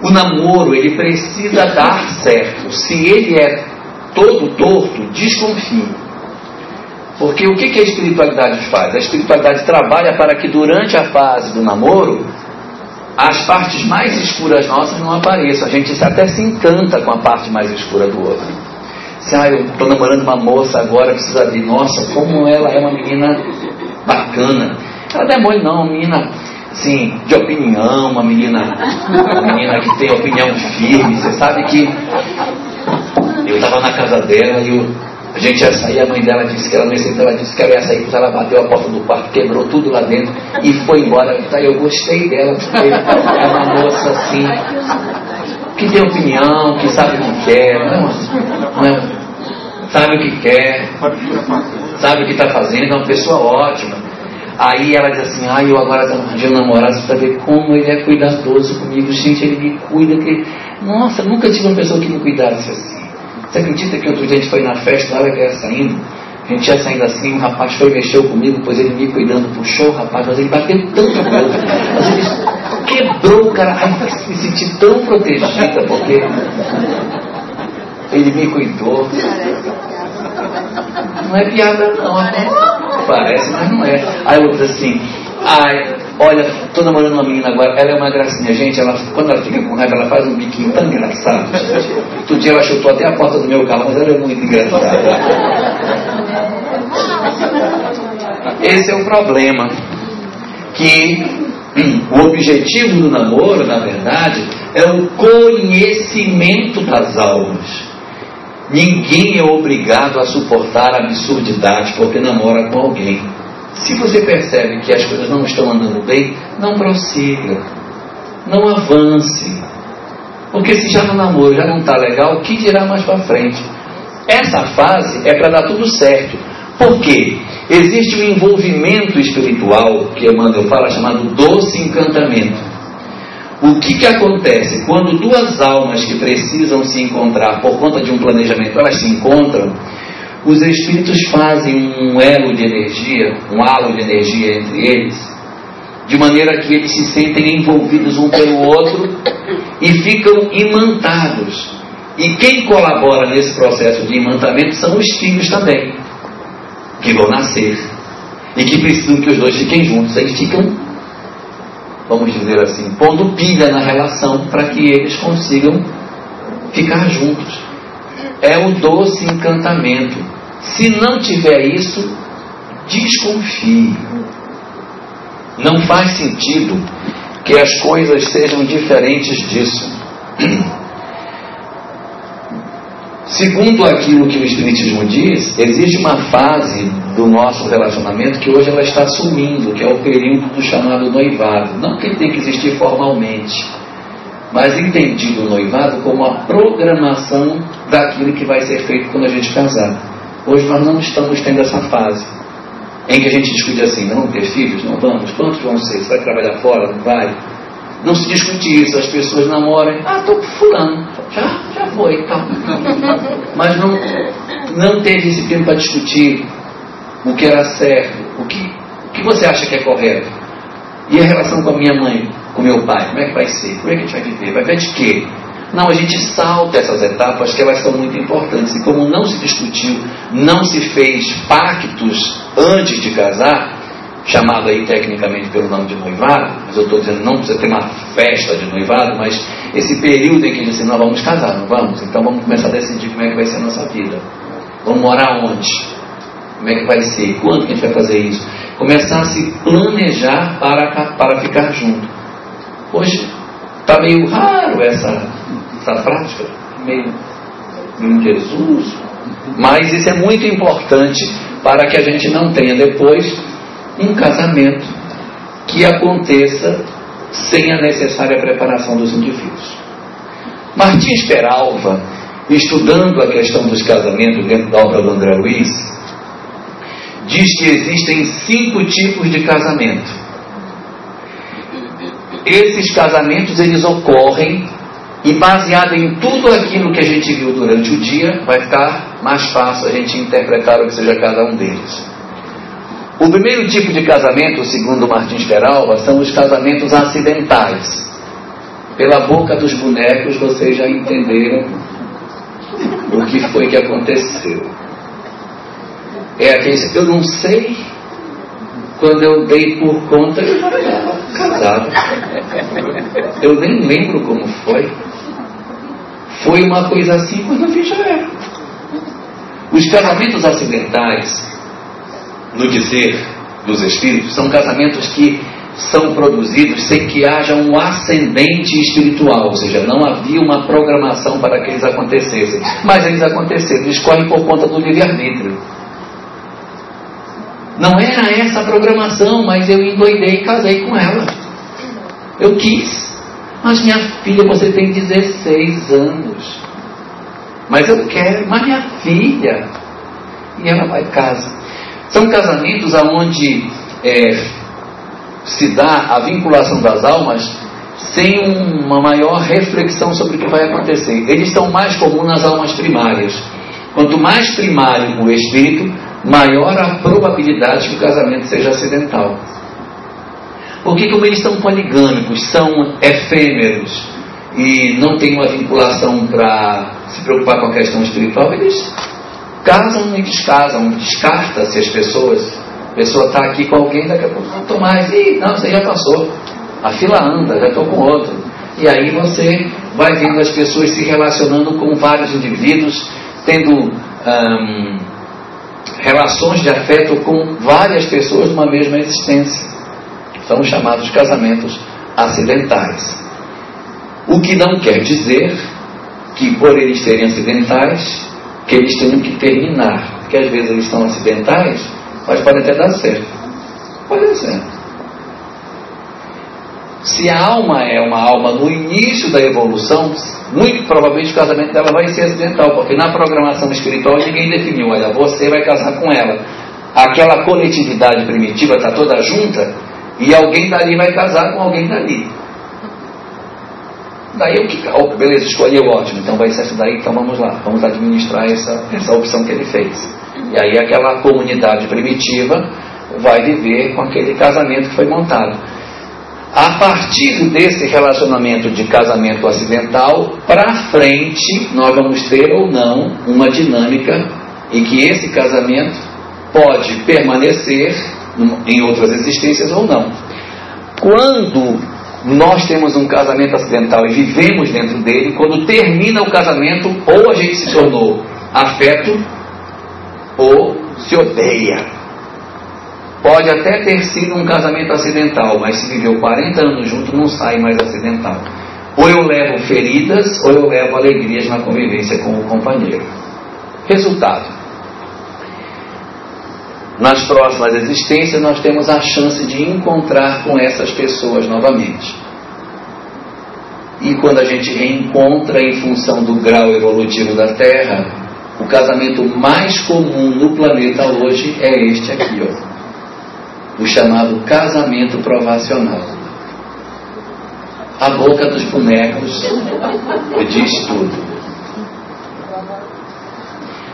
O namoro, ele precisa dar certo. Se ele é todo torto, desconfie. Porque o que, a espiritualidade faz? A espiritualidade trabalha para que durante a fase do namoro as partes mais escuras nossas não apareçam. A gente até se encanta com a parte mais escura do outro. Se ah, eu estou namorando uma moça agora, precisa ver, nossa, como ela é uma menina bacana. Ela não é mole não, uma menina assim, de opinião, uma menina, uma menina que tem opinião firme. Você sabe que eu estava na casa dela e eu a gente ia sair, a mãe dela disse que ela não então ela disse que ela ia sair, ela bateu a porta do quarto, quebrou tudo lá dentro e foi embora. Então, eu gostei dela, porque é uma moça assim, que tem opinião, que sabe o que quer, não, não sabe o que quer, sabe o que está fazendo, é uma pessoa ótima. Aí ela diz assim, ah, eu agora arranjei um namorado para ver como ele é cuidadoso comigo. Gente, ele me cuida. Que... Nossa, nunca tive uma pessoa que me cuidasse assim. Você acredita que outro dia a gente foi na festa, na hora que ia saindo, a gente ia saindo assim, um rapaz foi mexeu comigo, pois ele me cuidando, puxou o rapaz, mas ele bateu tanto no mas ele quebrou o cara. Me senti tão protegida, porque ele me cuidou. Não é piada não. Parece, mas não é. Aí outro assim, ai, olha, estou namorando uma menina agora, ela é uma gracinha, gente, ela, quando ela fica com raiva, ela faz um biquinho tão engraçado. Outro dia ela chutou até a porta do meu carro, mas ela é muito engraçada. Esse é o problema. Que hum, o objetivo do namoro, na verdade, é o conhecimento das almas. Ninguém é obrigado a suportar absurdidade porque namora com alguém. Se você percebe que as coisas não estão andando bem, não prossiga, não avance. Porque se já no namoro já não está legal, o que dirá mais para frente? Essa fase é para dar tudo certo. Por quê? Existe um envolvimento espiritual, que Emmanuel fala, chamado doce encantamento. O que, que acontece? Quando duas almas que precisam se encontrar por conta de um planejamento, elas se encontram, os espíritos fazem um elo de energia, um halo de energia entre eles, de maneira que eles se sentem envolvidos um pelo outro e ficam imantados. E quem colabora nesse processo de imantamento são os filhos também, que vão nascer e que precisam que os dois fiquem juntos. Eles ficam, vamos dizer assim, pondo pilha na relação para que eles consigam ficar juntos. É o doce encantamento se não tiver isso, desconfie. Não faz sentido que as coisas sejam diferentes disso. Segundo aquilo que o Espiritismo diz, existe uma fase do nosso relacionamento que hoje ela está sumindo, que é o período do chamado noivado. Não que ele tem que existir formalmente, mas entendido o noivado como a programação daquilo que vai ser feito quando a gente casar. Hoje nós não estamos tendo essa fase em que a gente discute assim, não ter filhos, não vamos, quantos vão ser? Você vai trabalhar fora? Não vai? Não se discute isso, as pessoas namoram, ah, estou com fulano, já, já foi, tá. Mas não, não teve esse tempo para discutir o que era certo, o que, o que você acha que é correto. E a relação com a minha mãe, com meu pai, como é que vai ser? Como é que a gente vai viver? Vai ver de quê? Não, a gente salta essas etapas que elas são muito importantes. E como não se discutiu, não se fez pactos antes de casar, chamado aí tecnicamente pelo nome de noivado, mas eu estou dizendo não precisa ter uma festa de noivado, mas esse período em que diz assim, nós vamos casar, não vamos? Então vamos começar a decidir como é que vai ser a nossa vida. Vamos morar onde? Como é que vai ser? Quando que a gente vai fazer isso? Começar a se planejar para, para ficar junto. Hoje está meio raro essa essa prática, meio, meio Jesus, Mas isso é muito importante para que a gente não tenha depois um casamento que aconteça sem a necessária preparação dos indivíduos. Martins Peralva, estudando a questão dos casamentos dentro da obra do André Luiz, diz que existem cinco tipos de casamento. Esses casamentos eles ocorrem e baseado em tudo aquilo que a gente viu durante o dia, vai ficar mais fácil a gente interpretar o que seja cada um deles. O primeiro tipo de casamento, segundo Martins Peralva, são os casamentos acidentais. Pela boca dos bonecos vocês já entenderam o que foi que aconteceu. É aquele, eu não sei, quando eu dei por conta, eu estava casado. Eu nem lembro como foi. Foi uma coisa assim, quando eu vi já era. Os casamentos acidentais no dizer dos espíritos, são casamentos que são produzidos sem que haja um ascendente espiritual, ou seja, não havia uma programação para que eles acontecessem. Mas eles aconteceram, eles correm por conta do livre-arbítrio. Não era essa a programação, mas eu endoidei e casei com ela. Eu quis. Mas minha filha, você tem 16 anos. Mas eu quero, mas minha filha. E ela vai casa. São casamentos onde é, se dá a vinculação das almas sem uma maior reflexão sobre o que vai acontecer. Eles são mais comuns nas almas primárias. Quanto mais primário o espírito, maior a probabilidade que o casamento seja acidental. Porque como eles são poligâmicos, são efêmeros e não têm uma vinculação para se preocupar com a questão espiritual, eles casam e descasam, descarta-se as pessoas. A pessoa está aqui com alguém, daqui a pouco não estou mais. Ih, não, você já passou. A fila anda, já estou com outro. E aí você vai vendo as pessoas se relacionando com vários indivíduos, tendo relações de afeto com várias pessoas numa mesma existência. São os chamados casamentos acidentais. O que não quer dizer que por eles serem acidentais, que eles tenham que terminar. Porque às vezes eles são acidentais, mas podem até dar certo. Pode dar certo. Se a alma é uma alma no início da evolução, muito provavelmente o casamento dela vai ser acidental, porque na programação espiritual ninguém definiu, olha, você vai casar com ela. Aquela coletividade primitiva está toda junta e alguém dali vai casar com alguém dali. Daí o que, oh, beleza, escolheu ótimo, então vai ser isso daí, então vamos lá, vamos administrar essa, essa opção que ele fez. E aí aquela comunidade primitiva vai viver com aquele casamento que foi montado. A partir desse relacionamento de casamento acidental, para frente, nós vamos ter ou não uma dinâmica em que esse casamento pode permanecer em outras existências ou não. Quando nós temos um casamento acidental e vivemos dentro dele, quando termina o casamento, ou a gente se tornou afeto, ou se odeia. Pode até ter sido um casamento acidental, mas se viveu 40 anos junto, não sai mais acidental. Ou eu levo feridas, ou eu levo alegrias na convivência com o companheiro. Resultado: nas próximas existências nós temos a chance de encontrar com essas pessoas novamente. E quando a gente reencontra em função do grau evolutivo da Terra, o casamento mais comum no planeta hoje é este aqui, ó. O chamado casamento provacional. A boca dos bonecos diz tudo.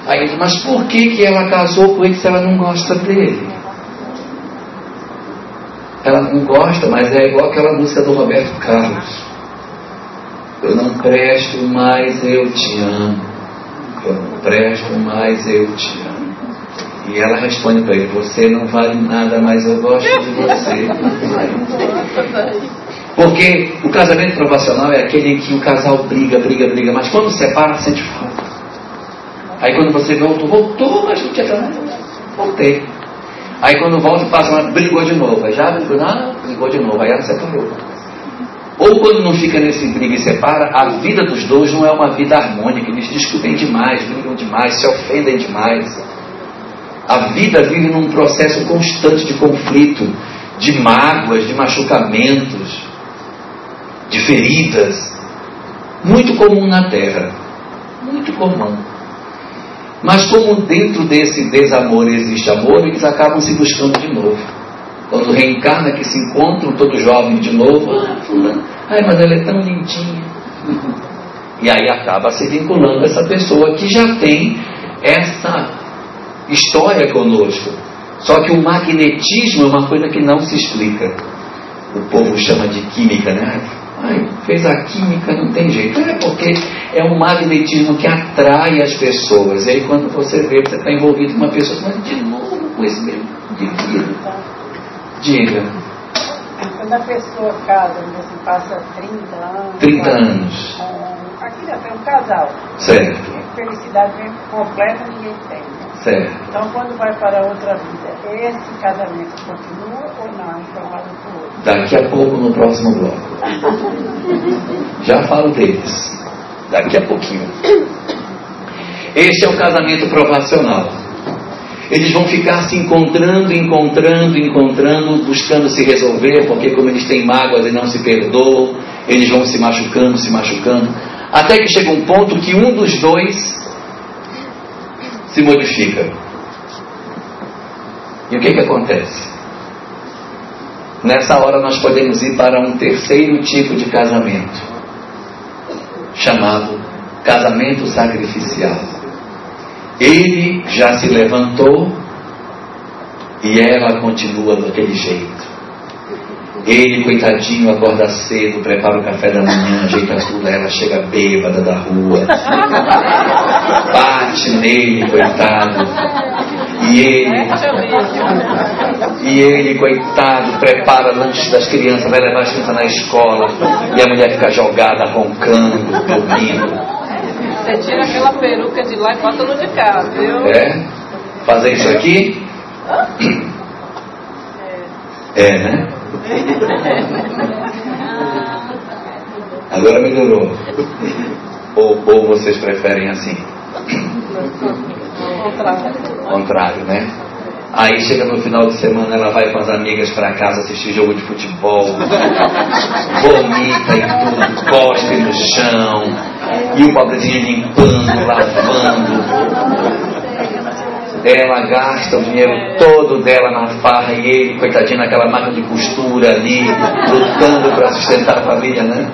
Aí ele mas por que, que ela casou com ele se ela não gosta dele? Ela não gosta, mas é igual aquela música do Roberto Carlos. Eu não presto, mas eu te amo. Eu não presto, mas eu te amo. E ela responde para ele: Você não vale nada, mas eu gosto de você. Porque o casamento provacional é aquele em que o casal briga, briga, briga, mas quando separa, sente falta. Aí quando você voltou, voltou, mas não tinha nada. Voltei. Aí quando volta, passa uma, brigou de novo. Aí já brigou, não, brigou de novo. Aí ela separou. Ou quando não fica nesse briga e separa, a vida dos dois não é uma vida harmônica. Eles discutem demais, brigam demais, se ofendem demais. A vida vive num processo constante de conflito, de mágoas, de machucamentos, de feridas. Muito comum na Terra. Muito comum. Mas como dentro desse desamor existe amor, eles acabam se buscando de novo. Quando reencarna, que se encontram todos jovens de novo, ah, fulano, ai, mas ela é tão lindinha. E aí acaba se vinculando essa pessoa que já tem essa história conosco. Só que o magnetismo é uma coisa que não se explica. O povo chama de química, né? Ai, fez a química, não tem jeito. É porque é um magnetismo que atrai as pessoas. E aí quando você vê, você está envolvido com uma pessoa, mas de novo com esse mesmo indivíduo. Diga. Quando a pessoa casa, você passa 30 anos. 30 anos. Aqui já tem um casal. Certo. Felicidade completa ninguém tem. Certo. Então quando vai para outra vida, esse casamento continua ou não? Então para outro. Daqui a pouco no próximo bloco. Já falo deles. Daqui a pouquinho. Este é o casamento provacional eles vão ficar se encontrando, encontrando, encontrando, buscando se resolver, porque como eles têm mágoas e não se perdoam, eles vão se machucando, se machucando, até que chega um ponto que um dos dois se modifica. E o que, que acontece? Nessa hora nós podemos ir para um terceiro tipo de casamento, chamado casamento sacrificial. Ele já se levantou e ela continua daquele jeito. Ele, coitadinho, acorda cedo, prepara o café da manhã, ajeita tudo, ela chega bêbada da rua, bate nele, coitado. E ele, e ele, coitado, prepara lanche das crianças, vai levar as crianças na escola, e a mulher fica jogada, roncando, dormindo. Você tira aquela peruca de lá e bota no de cá, viu? É? Fazer isso aqui? É, é né? Agora melhorou. Ou, ou vocês preferem assim? Contrário. Contrário, né? Aí chega no final de semana, ela vai com as amigas para casa assistir jogo de futebol, vomita e tudo, cospe no chão, e o pobrezinho limpando, lavando. Ela gasta o dinheiro todo dela na farra e ele, coitadinho, naquela máquina de costura ali, lutando para sustentar a família, né?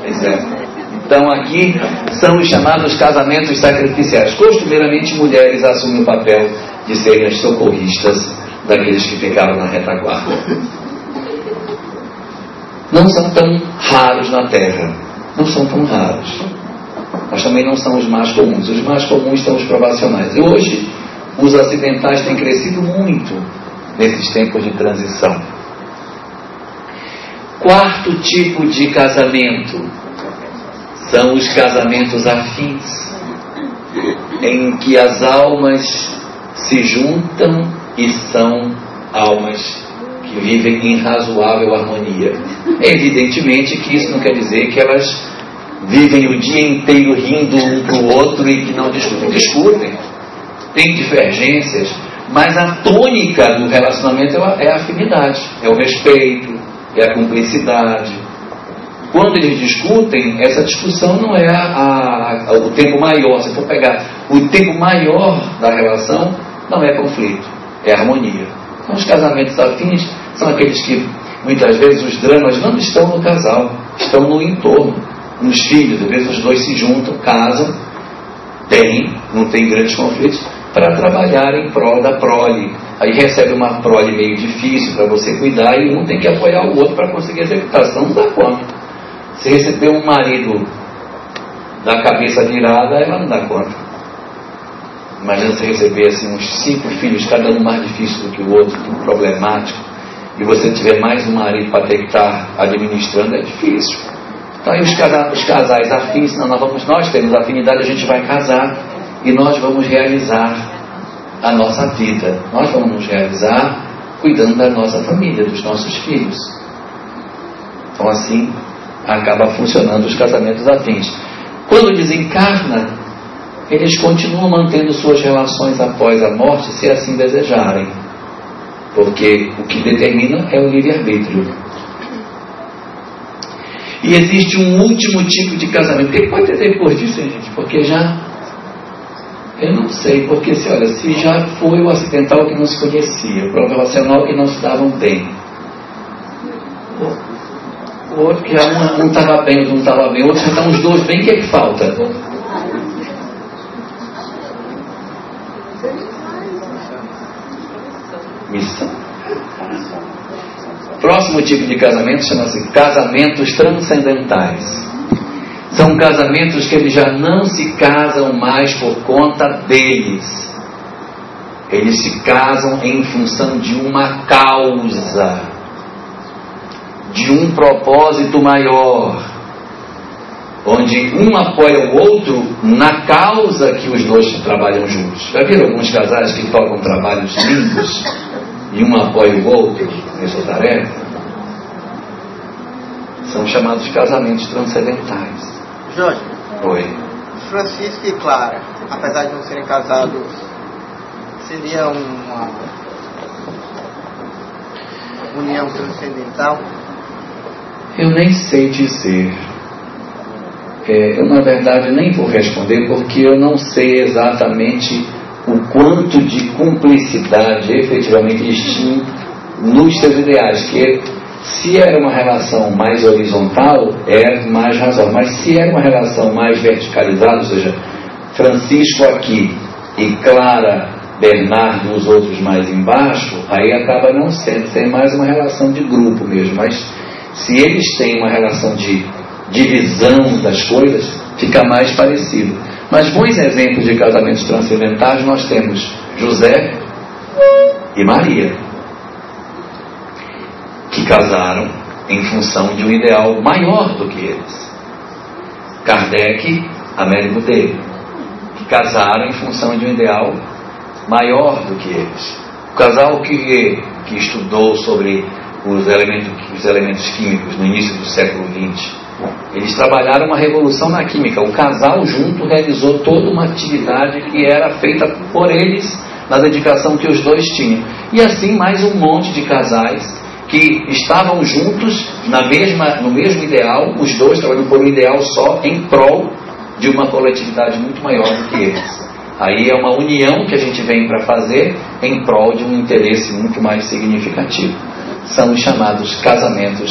Pois é. Então aqui são os chamados casamentos sacrificiais. Costumeiramente mulheres assumem o papel de serem as socorristas daqueles que ficaram na retaguarda. Não são tão raros na Terra. Não são tão raros. Mas também não são os mais comuns. Os mais comuns são os provacionais. E hoje, os acidentais têm crescido muito nesses tempos de transição. Quarto tipo de casamento são os casamentos afins, em que as almas se juntam e são almas que vivem em razoável harmonia. Evidentemente que isso não quer dizer que elas vivem o dia inteiro rindo um para o outro e que não discutem. Discutem, tem divergências, mas a tônica do relacionamento é a afinidade, é o respeito, é a cumplicidade. Quando eles discutem, essa discussão não é a, a, o tempo maior. Se for pegar o tempo maior da relação, não é conflito, é harmonia. Então, os casamentos afins são aqueles que muitas vezes os dramas não estão no casal, estão no entorno, nos filhos. Às vezes os dois se juntam, casam, tem, não tem grandes conflitos, para trabalhar em prol da prole. Aí recebe uma prole meio difícil para você cuidar e um tem que apoiar o outro para conseguir executar, senão não dá conta. Se receber um marido da cabeça virada, ela não dá conta. Imagina você receber assim, uns cinco filhos, cada um mais difícil do que o outro, tudo problemático, e você tiver mais um marido para ter que estar administrando, é difícil. Então aí os, os casais afins, não, nós, vamos, nós temos afinidade, a gente vai casar e nós vamos realizar a nossa vida. Nós vamos nos realizar cuidando da nossa família, dos nossos filhos. Então assim acaba funcionando os casamentos afins. Quando desencarna, eles continuam mantendo suas relações após a morte, se assim desejarem. Porque o que determina é o livre-arbítrio. E existe um último tipo de casamento. O que pode ter depois disso, gente? Porque já. Eu não sei, porque se olha, se já foi o acidental que não se conhecia, o relacional que não se davam bem. O outro que já um estava bem, outro não estava bem, outro já estão os dois bem, o que é que falta? Missão. Próximo tipo de casamento chama-se casamentos transcendentais. São casamentos que eles já não se casam mais por conta deles. Eles se casam em função de uma causa, de um propósito maior, onde um apoia o outro na causa que os dois trabalham juntos. Já viram alguns casais que tocam trabalhos lindos e um apoia o outro nessa tarefa? São chamados casamentos transcendentais. Jorge. Oi. Francisco e Clara, apesar de não serem casados, seria uma união transcendental? Eu nem sei dizer. É, eu, na verdade, nem vou responder porque eu não sei exatamente o quanto de cumplicidade efetivamente tinham nos seus ideais, que se era uma relação mais horizontal, é mais razão. Mas se era uma relação mais verticalizada, ou seja, Francisco aqui e Clara, Bernardo os outros mais embaixo, aí acaba não sendo, sendo mais uma relação de grupo mesmo. Mas se eles têm uma relação de divisão das coisas, fica mais parecido. Mas bons exemplos de casamentos transcendentais nós temos José e Maria, que casaram em função de um ideal maior do que eles. Kardec, Américo dele, que casaram em função de um ideal maior do que eles. O casal que, que estudou sobre os elementos, os elementos químicos no início do século XX, eles trabalharam uma revolução na química. O casal junto realizou toda uma atividade que era feita por eles na dedicação que os dois tinham. E assim mais um monte de casais que estavam juntos na mesma, no mesmo ideal, os dois trabalhando por um ideal só em prol de uma coletividade muito maior do que eles. Aí é uma união que a gente vem para fazer em prol de um interesse muito mais significativo. São os chamados casamentos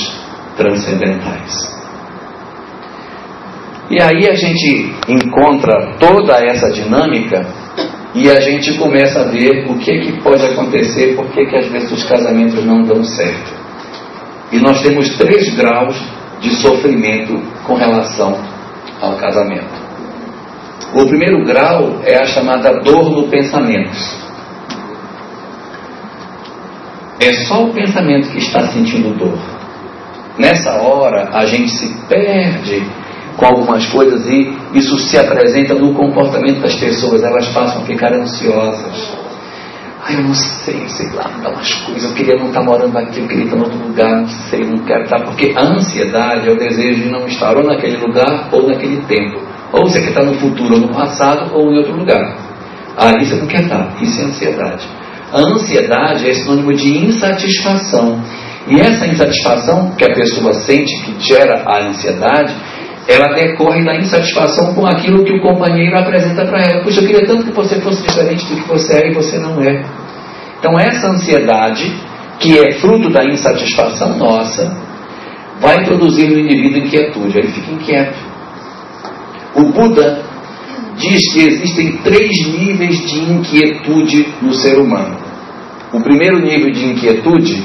transcendentais. E aí a gente encontra toda essa dinâmica e a gente começa a ver o que, que pode acontecer, por que às vezes os casamentos não dão certo. E nós temos três graus de sofrimento com relação ao casamento. O primeiro grau é a chamada dor no pensamento. É só o pensamento que está sentindo dor. Nessa hora, a gente se perde com algumas coisas e isso se apresenta no comportamento das pessoas. Elas passam a ficar ansiosas. Ai, eu não sei, sei lá, dá umas coisas. Eu queria não estar morando aqui, eu queria estar em outro lugar, não sei, não quero estar. Porque a ansiedade é o desejo de não estar ou naquele lugar ou naquele tempo. Ou você quer estar no futuro ou no passado ou em outro lugar. Aí você não quer estar. Isso é ansiedade. A ansiedade é sinônimo de insatisfação. E essa insatisfação que a pessoa sente, que gera a ansiedade, ela decorre da insatisfação com aquilo que o companheiro apresenta para ela. Puxa, eu queria tanto que você fosse diferente do que você é e você não é. Então, essa ansiedade, que é fruto da insatisfação nossa, vai produzir no indivíduo inquietude. Ele fica inquieto. O Buda diz que existem três níveis de inquietude no ser humano. O primeiro nível de inquietude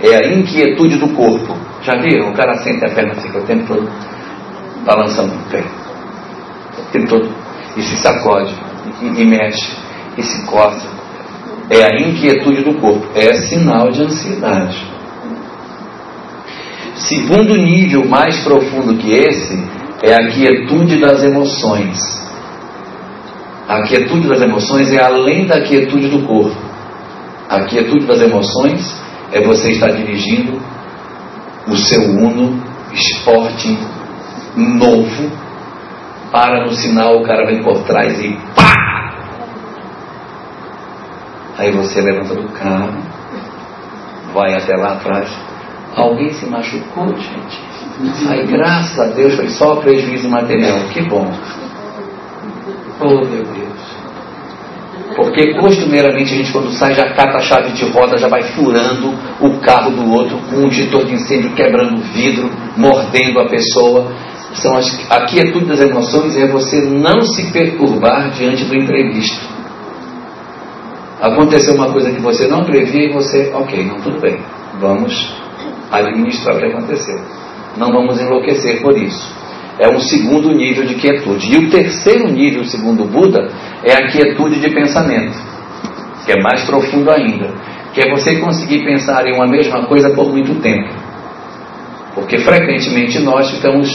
é a inquietude do corpo. Já viram? O cara senta a perna, fica o tempo todo balançando o pé. Todo. E se sacode, e, e mexe, e se coça. É a inquietude do corpo. É sinal de ansiedade. Segundo nível mais profundo que esse é a quietude das emoções. A quietude das emoções é além da quietude do corpo. A quietude das emoções é você estar dirigindo o seu uno esporte novo, para no sinal, o cara vem por trás e pá! Aí você levanta do carro, vai até lá atrás. Alguém se machucou, gente? Aí, graças a Deus, foi só prejuízo material. Que bom. Oh, meu Deus. Porque costumeiramente a gente quando sai já cata a chave de roda, já vai furando o carro do outro com um ditor de incêndio quebrando o vidro, mordendo a pessoa. São as, a quietude das emoções é você não se perturbar diante do imprevisto. Aconteceu uma coisa que você não previa e você, ok, não, tudo bem, vamos administrar o que aconteceu. Não vamos enlouquecer por isso. É um segundo nível de quietude. E o terceiro nível, segundo Buda, é a quietude de pensamento, que é mais profundo ainda, que é você conseguir pensar em uma mesma coisa por muito tempo. Porque frequentemente nós ficamos,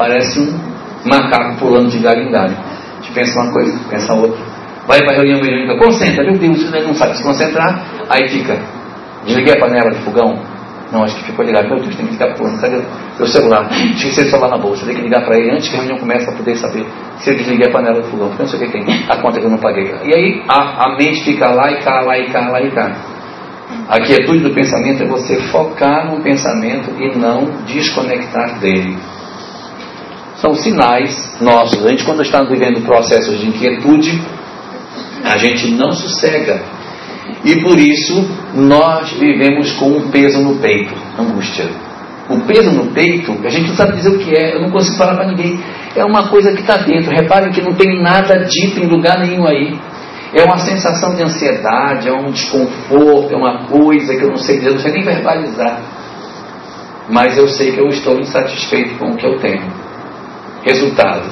parece um macaco pulando de galho em galho. A gente pensa uma coisa, pensa outra. Vai para a reunião mediúnica, concentra, meu Deus, você não sabe se concentrar, aí fica. Desliguei a panela de fogão, não, acho que ficou ligado. Meu Deus, tem que ligar para o Cadê o celular? Esqueci o celular na bolsa. Tem que ligar para ele antes que a reunião comece para poder saber se eu desliguei a panela do fogão. Porque não sei o que tem. A conta que eu não paguei. E aí a, a mente fica lá e cá, lá e cá, lá e cá. A quietude do pensamento é você focar no pensamento e não desconectar dele. São sinais nossos. A gente, quando está vivendo processos de inquietude, a gente não sossega e por isso nós vivemos com um peso no peito, angústia. O peso no peito, a gente não sabe dizer o que é, eu não consigo falar para ninguém. É uma coisa que está dentro. Reparem que não tem nada dito em lugar nenhum aí. É uma sensação de ansiedade, é um desconforto, é uma coisa que eu não sei dizer, não sei nem verbalizar. Mas eu sei que eu estou insatisfeito com o que eu tenho. Resultado: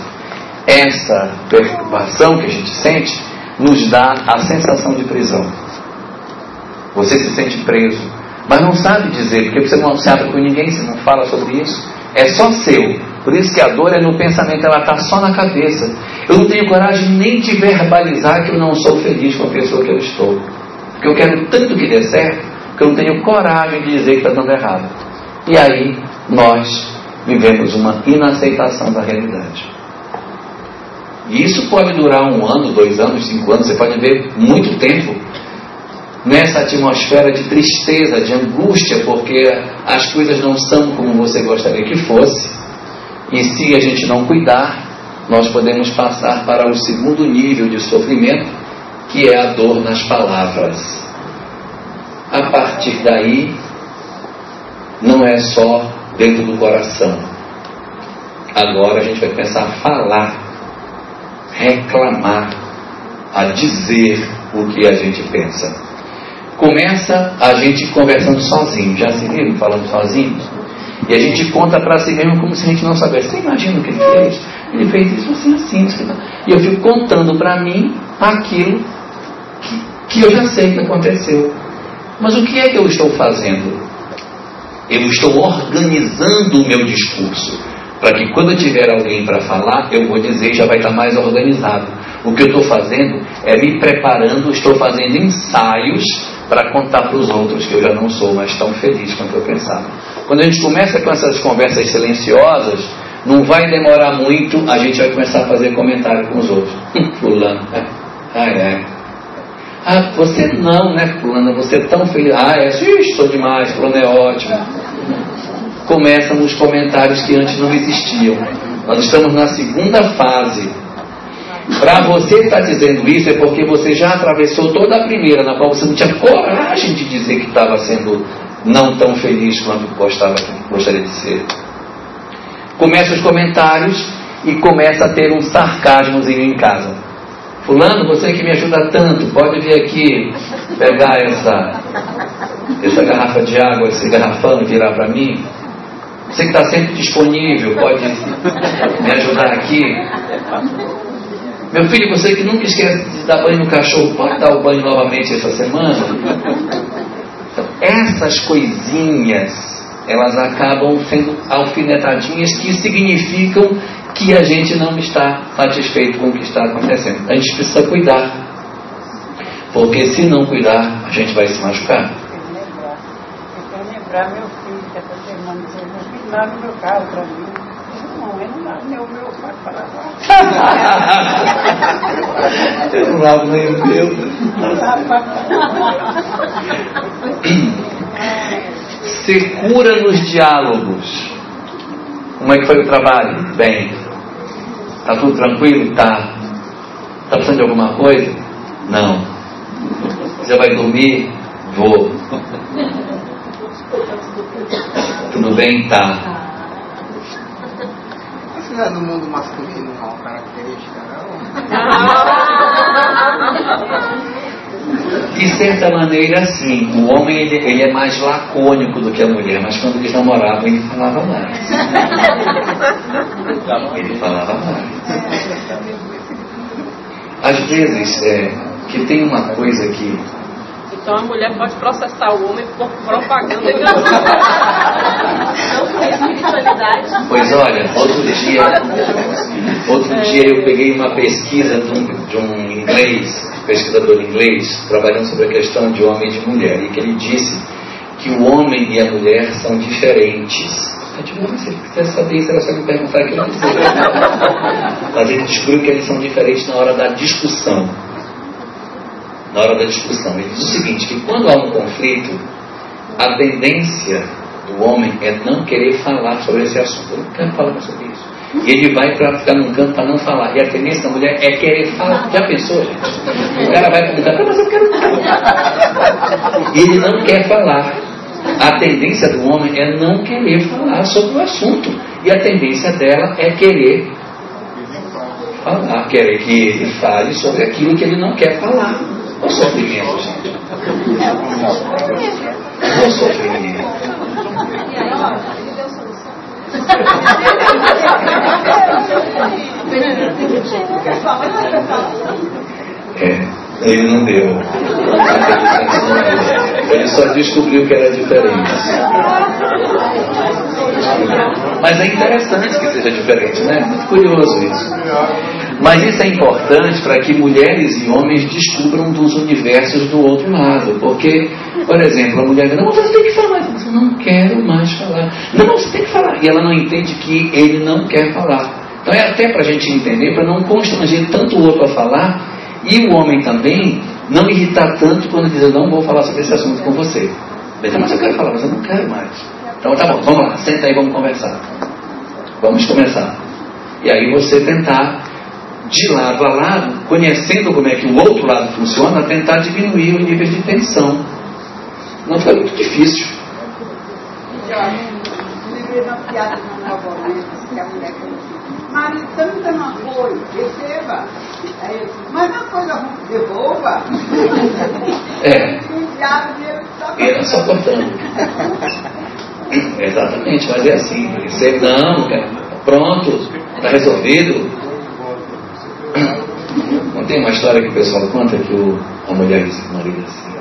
essa preocupação que a gente sente nos dá a sensação de prisão. Você se sente preso, mas não sabe dizer, porque você não se abre com ninguém, você não fala sobre isso. É só seu. Por isso que a dor é no pensamento, ela está só na cabeça. Eu não tenho coragem nem de verbalizar que eu não sou feliz com a pessoa que eu estou. Porque eu quero tanto que dê certo, que eu não tenho coragem de dizer que está dando errado. E aí nós vivemos uma inaceitação da realidade. E isso pode durar um ano, dois anos, cinco anos, você pode ver muito tempo nessa atmosfera de tristeza, de angústia, porque as coisas não são como você gostaria que fosse. E se a gente não cuidar, nós podemos passar para o segundo nível de sofrimento, que é a dor nas palavras. A partir daí, não é só dentro do coração. Agora a gente vai começar a falar, reclamar, a dizer o que a gente pensa começa a gente conversando sozinho. Já se viram falando sozinhos? E a gente conta para si mesmo como se a gente não soubesse. Você imagina o que ele fez? Ele fez isso assim, assim. assim. E eu fico contando para mim aquilo que, que eu já sei que aconteceu. Mas o que é que eu estou fazendo? Eu estou organizando o meu discurso. Para que quando eu tiver alguém para falar, eu vou dizer já vai estar mais organizado. O que eu estou fazendo é me preparando, estou fazendo ensaios para contar para os outros que eu já não sou mais tão feliz quanto eu pensava. Quando a gente começa com essas conversas silenciosas, não vai demorar muito, a gente vai começar a fazer comentário com os outros. Fulano, é. ai, ai. Ah, você não, né, Fulano? Você é tão feliz. Ah, é, sou demais, Fulano é ótimo. Começam os comentários que antes não existiam. Nós estamos na segunda fase para você estar dizendo isso é porque você já atravessou toda a primeira, na qual você não tinha coragem de dizer que estava sendo não tão feliz quanto gostava, gostaria de ser. Começa os comentários e começa a ter um sarcasmozinho em casa. Fulano, você que me ajuda tanto, pode vir aqui pegar essa, essa garrafa de água, esse garrafão e virar para mim? Você que está sempre disponível, pode me ajudar aqui? Meu filho, você que nunca esquece de dar banho no cachorro, pode dar o banho novamente essa semana? Então, essas coisinhas, elas acabam sendo alfinetadinhas que significam que a gente não está satisfeito com o que está acontecendo. A gente precisa cuidar. Porque se não cuidar, a gente vai se machucar. Eu lembrar, eu lembrar meu filho, que essa semana, meu filho ensinaram meu carro para mim. Não, eu não lavo nem o meu para lavar. Eu não lavo nem o meu. Secura nos diálogos. Como é que foi o trabalho? Bem. Tá tudo tranquilo? Tá. Tá precisando de alguma coisa? Não. Você vai dormir? Vou. Tudo bem? Tá. Isso não é no mundo masculino uma característica, não? De certa maneira, sim. O homem ele, ele é mais lacônico do que a mulher, mas quando eles namoravam, ele falava mais. Ele falava mais. Às vezes, é, que tem uma coisa que Então a mulher pode processar o homem por propaganda. Não espiritualidade. Pois olha, outro dia, outro dia eu peguei uma pesquisa de um, de um inglês, pesquisador inglês, trabalhando sobre a questão de homem e de mulher, e que ele disse que o homem e a mulher são diferentes. Eu digo, "Não, se ele quiser saber isso, era só me perguntar que eu não sei. Mas ele descobriu que eles são diferentes na hora da discussão. Na hora da discussão. Ele diz o seguinte, que quando há um conflito, a tendência do homem é não querer falar sobre esse assunto. Eu não quero falar sobre isso. E ele vai para ficar num canto para não falar. E a tendência da mulher é querer falar. Já pensou, gente? O cara vai "Ah, mas eu quero falar. Ele não quer falar. A tendência do homem é não querer falar sobre o assunto. E a tendência dela é querer falar, querer que ele fale sobre aquilo que ele não quer falar. O sofrimento, gente. O sofrimento. É, ele não deu. Ele só descobriu que era diferente. Mas é interessante que seja diferente, né? Muito curioso isso. Mas isso é importante para que mulheres e homens descubram dos universos do outro lado. Porque, por exemplo, a mulher diz, não, você tem que falar. Eu não quero mais falar. Não, você tem que falar. E ela não entende que ele não quer falar. Então é até para a gente entender, para não constranger tanto o outro a falar, e o homem também não irritar tanto quando diz, eu não vou falar sobre esse assunto com você. Mas eu quero falar, mas eu não quero mais. Então tá bom, vamos lá, senta aí, vamos conversar. Vamos começar. E aí você tentar, de lado a lado, conhecendo como é que o outro lado funciona, tentar diminuir o nível de tensão. Não foi muito difícil. Piada de uma minha, que a mulher marido, você não coisa, receba. Eu mas uma coisa ruim, devolva. É. Era só cortando. Exatamente, mas é assim. Você não, pronto, está resolvido. Não tem uma história que o pessoal conta que o, a mulher disse pro marido assim: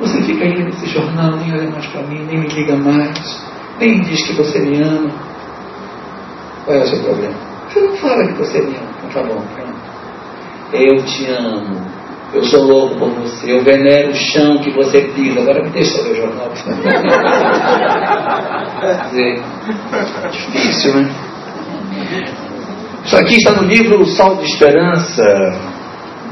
Você fica aí nesse jornal, nem olha mais para mim, nem me liga mais, nem diz que você me ama. Qual é o seu problema? Você não fala que você me ama. Então tá bom, pronto. Eu te amo. Eu sou louco por você. Eu venero o chão que você pisa. Agora me deixa ler o jornal. Dizer, difícil, né? Isso aqui está no livro O Sol de Esperança.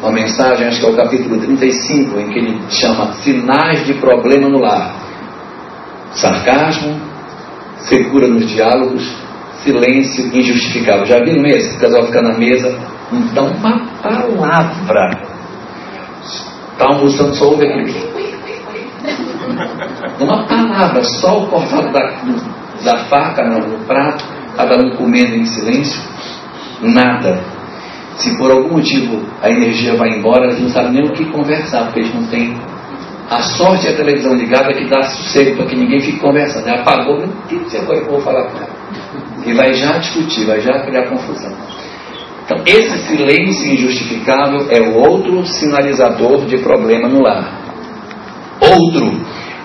Uma mensagem, acho que é o capítulo 35, em que ele chama Sinais de Problema no Lar. Sarcasmo, secura nos diálogos, silêncio injustificável. Já viram esse? O casal fica na mesa, não dá uma palavra. Está almoçando, só ouve aquele. Uma palavra, só o cortado da, da faca no prato, cada um comendo em silêncio, nada. Se por algum motivo a energia vai embora, eles não sabem nem o que conversar, porque eles não têm. A sorte é a televisão ligada que dá sossego para que ninguém fique conversando. Apagou, meu Deus, e agora eu vou falar com ela? E vai já discutir, vai já criar confusão. Então, esse silêncio injustificável é o outro sinalizador de problema no lar. Outro,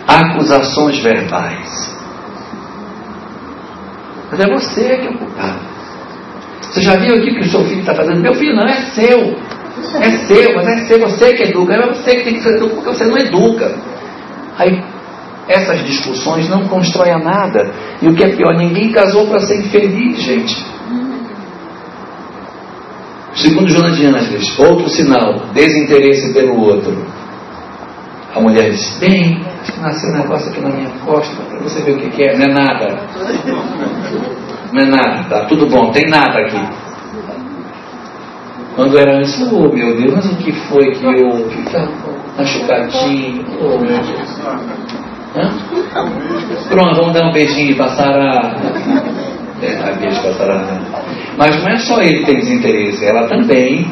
acusações verbais. Mas é você que é o culpado. Você já viu aqui o que o seu filho está fazendo? Meu filho não, é seu. É seu, mas é seu, você que educa. É você que tem que ser educado, porque você não educa. Aí, essas discussões não constroem a nada. E o que é pior, ninguém casou para ser infeliz, gente. Segundo Joana de Ângeles, outro sinal, desinteresse pelo outro. A mulher diz, bem, nasceu um negócio aqui na minha costa, para você ver o que, que é, não é nada. Não é nada, tá tudo bom, tem nada aqui. Quando era antes, oh meu Deus, mas o que foi que eu. tá machucadinho? Oh meu Deus. Hã? Pronto, vamos dar um beijinho e passar a. É, a beijo passar a. Mas não é só ele que tem desinteresse, ela também,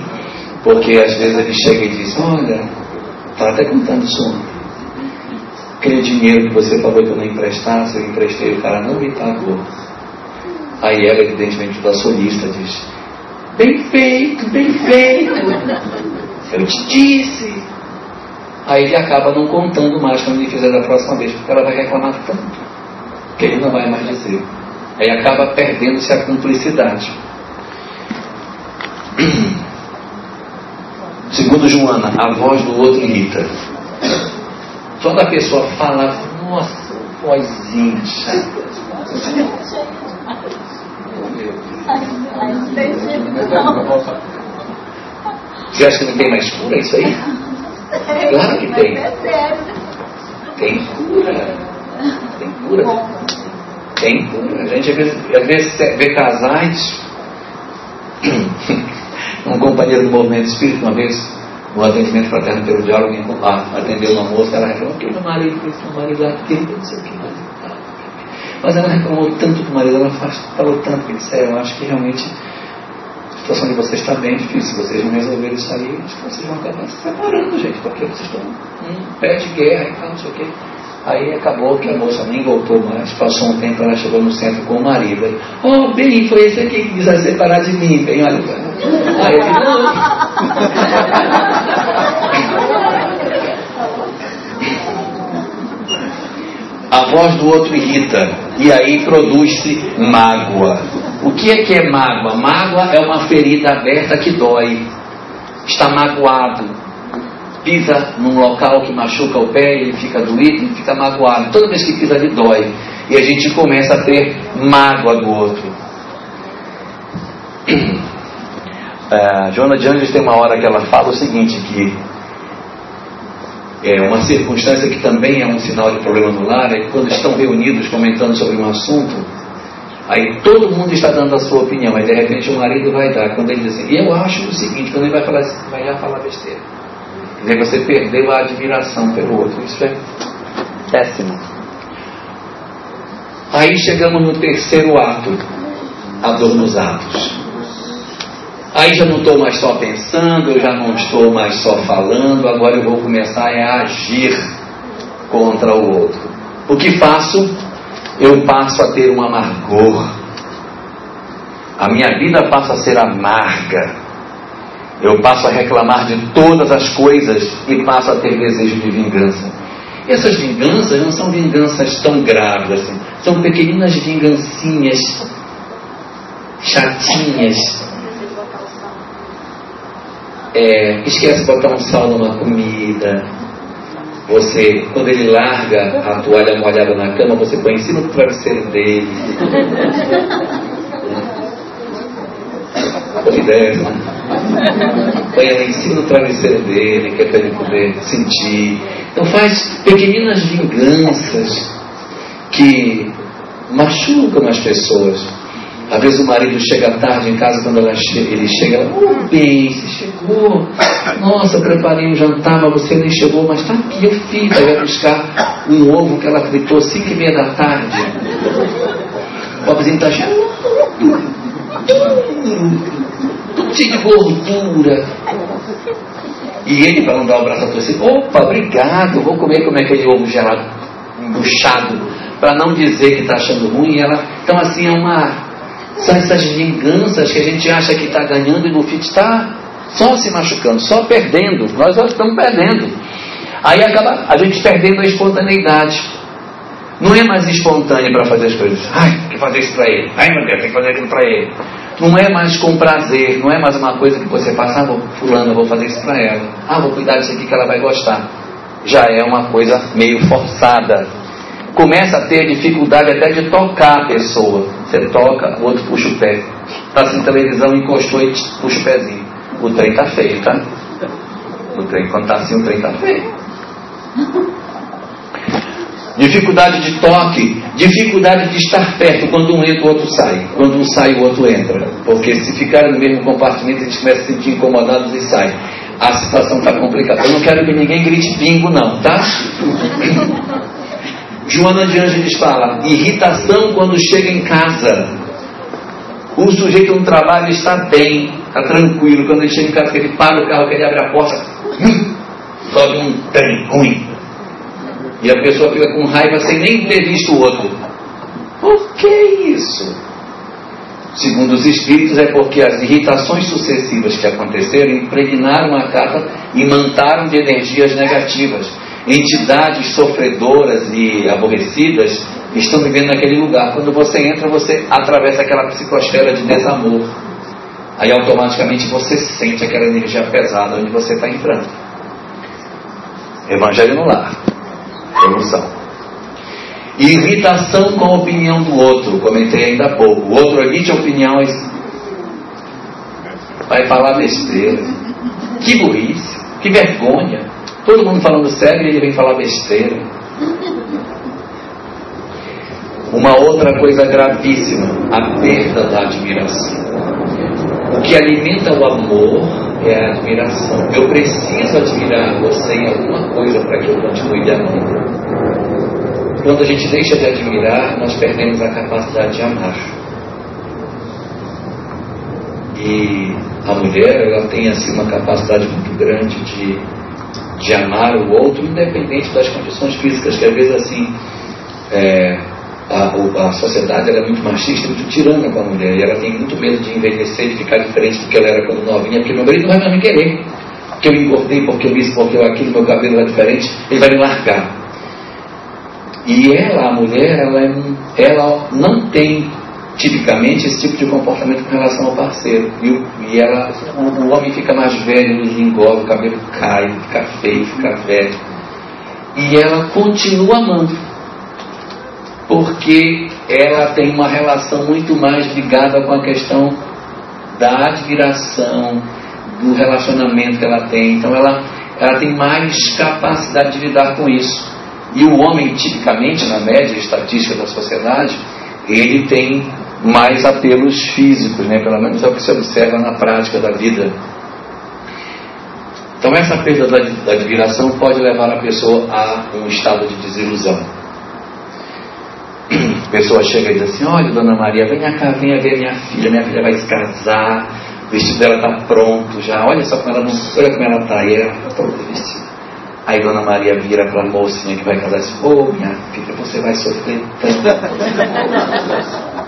porque às vezes ele chega e diz: Olha, estava até contando isso Aquele dinheiro que você falou que eu não emprestasse, eu emprestei, o cara não me pagou. Aí ela, evidentemente, da solista, diz: Bem feito, bem feito. Eu te disse. Aí ele acaba não contando mais quando ele fizer da próxima vez, porque ela vai reclamar tanto que ele não vai mais dizer. Aí acaba perdendo-se a cumplicidade. Segundo Joana, a voz do outro irrita. Quando a pessoa fala, nossa, vozinha chata. Você acha que não tem mais cura isso aí? Claro que tem. Tem cura. Tem cura. Tem cura. A gente às vezes, vezes vê casais. um companheiro do movimento espírita, uma vez, no atendimento fraterno pelo diálogo, atendeu uma moça, ela reclamou que meu marido fez meu marido aquele, não sei o que, mas ela reclamou tanto do marido, ela falou tanto que disse, é, eu acho que realmente a situação de vocês está bem difícil. Vocês não resolverem isso aí, acho que vocês vão acabar se separando, gente, porque vocês estão em pé de guerra e tal, não sei o quê. Aí acabou que a moça nem voltou mais, passou um tempo, ela chegou no centro com o marido. Aí, oh, bem, foi esse aqui que quis se separar de mim, bem, olha. Aí ele, não. A voz do outro irrita e aí produz-se mágoa. O que é que é mágoa? Mágoa é uma ferida aberta que dói. Está magoado. Pisa num local que machuca o pé, ele fica doído e fica magoado. Toda vez que pisa, ele dói. E a gente começa a ter mágoa do outro. A Joana de Anjos tem uma hora que ela fala o seguinte, que é, uma circunstância que também é um sinal de problema no lar é que quando estão reunidos comentando sobre um assunto, aí todo mundo está dando a sua opinião, aí de repente o marido vai dar, quando ele diz assim, eu acho o seguinte, quando ele vai falar vai falar besteira. Quer dizer, você perdeu a admiração pelo outro. Isso é péssimo. Aí chegamos no terceiro ato, a dor nos atos. Aí já não estou mais só pensando, eu já não estou mais só falando, agora eu vou começar a agir contra o outro. O que faço? Eu passo a ter um amargor. A minha vida passa a ser amarga. Eu passo a reclamar de todas as coisas e passo a ter desejo de vingança. Essas vinganças não são vinganças tão graves assim. São pequeninas vingancinhas chatinhas é, esquece de botar um sal numa comida. Você, quando ele larga a toalha molhada na cama, você põe em cima do travesseiro dele. Conversa. Né? Põe ela em cima do travesseiro dele, que é para ele poder sentir. Então faz pequeninas vinganças que machucam as pessoas. Às vezes o marido chega tarde em casa, quando che ele chega, ela, oh, bem, você chegou. Nossa, preparei um jantar, mas você nem chegou, mas está aqui, eu fiz. Aí vai buscar um ovo que ela fritou às 5 e meia da tarde. O pobrezinho está cheio, tudo cheio de gordura. E ele, para não dar o um braço a torcer, opa, obrigado, vou comer como é aquele ovo gelado, embuchado, para não dizer que está achando ruim. Ela, então, assim, é uma são essas vinganças que a gente acha que está ganhando e no fim está só se machucando, só perdendo. Nós já estamos perdendo. Aí acaba a gente perdendo a espontaneidade. Não é mais espontâneo para fazer as coisas. Ai, tem que fazer isso para ele. Ai, meu Deus, tem que fazer aquilo para ele. Não é mais com prazer, não é mais uma coisa que você passa, ah, vou, fulano, vou fazer isso para ela. Ah, vou cuidar disso aqui que ela vai gostar. Já é uma coisa meio forçada. Começa a ter dificuldade até de tocar a pessoa. Você toca, o outro puxa o pé. Está sem televisão, encostou e puxa o pezinho. O trem está feio, tá? O trem, quando está assim, o trem está feio. Dificuldade de toque, dificuldade de estar perto. Quando um entra, o outro sai. Quando um sai, o outro entra. Porque se ficarem no mesmo compartimento, a gente começa a se sentir incomodados e sai. A situação está complicada. Eu não quero que ninguém grite bingo, não, tá? Joana de Ângeles fala: irritação quando chega em casa. O sujeito no trabalho está bem, está tranquilo. Quando ele chega em casa, que ele para o carro, que ele abre a porta, hum, sobe um trem ruim. E a pessoa fica com raiva sem nem ter visto o outro. Por que isso? Segundo os espíritos, é porque as irritações sucessivas que aconteceram impregnaram a casa e mantaram de energias negativas. Entidades sofredoras e aborrecidas estão vivendo naquele lugar. Quando você entra, você atravessa aquela psicosfera de desamor. Aí automaticamente você sente aquela energia pesada onde você está entrando. Evangelho no lar. Evolução. Irritação com a opinião do outro. Comentei ainda há pouco. O outro emite opiniões. Vai falar besteira. Que burrice. Que vergonha. Todo mundo falando sério e ele vem falar besteira. Uma outra coisa gravíssima, a perda da admiração. O que alimenta o amor é a admiração. Eu preciso admirar você em alguma coisa para que eu continue lhe amando. Quando a gente deixa de admirar, nós perdemos a capacidade de amar. E a mulher, ela tem assim uma capacidade muito grande de, de amar o outro, independente das condições físicas, que às vezes assim, é, a, a sociedade é muito machista, muito tirana com a mulher, e ela tem muito medo de envelhecer, de ficar diferente do que ela era quando novinha, porque meu marido não vai me querer. Porque eu engordei, porque eu isso, porque eu aquilo, meu cabelo é diferente, ele vai me largar. E ela, a mulher, ela, é ela não tem tipicamente esse tipo de comportamento com relação ao parceiro. E, e ela, o, o, homem fica mais velho, ele engorda, o cabelo cai, fica feio, fica velho. E ela continua amando. Porque ela tem uma relação muito mais ligada com a questão da admiração, do relacionamento que ela tem. Então ela, ela tem mais capacidade de lidar com isso. E o homem, tipicamente, na média estatística da sociedade, ele tem mais apelos físicos, né? pelo menos é o que se observa na prática da vida. Então, essa perda da, da admiração pode levar a pessoa a um estado de desilusão. A pessoa chega e diz assim: Olha, dona Maria, venha cá, venha ver minha filha. Minha filha vai se casar, o vestido dela está pronto já. Olha só como ela, olha como ela está. E ela está toda vestida. Aí Dona Maria vira para a mocinha que vai casar e diz: Ô oh, minha filha, você vai sofrer tanto.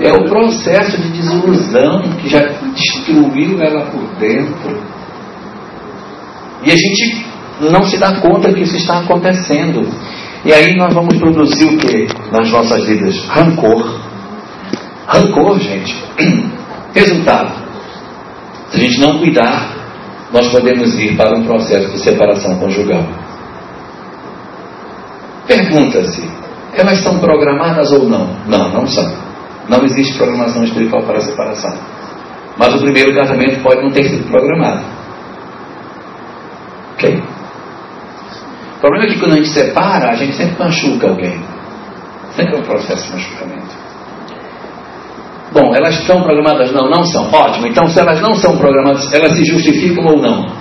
É o processo de desilusão que já destruiu ela por dentro. E a gente não se dá conta que isso está acontecendo. E aí nós vamos produzir o que nas nossas vidas? Rancor. Rancor, gente. Resultado. Se a gente não cuidar, nós podemos ir para um processo de separação conjugal. Pergunta-se: elas são programadas ou não? Não, não são. Não existe programação espiritual para a separação. Mas o primeiro casamento pode não ter sido programado. Ok? O problema é que quando a gente separa, a gente sempre machuca alguém. Sempre é um processo de machucamento. Bom, elas são programadas? Não, não são. Ótimo. Então, se elas não são programadas, elas se justificam ou não?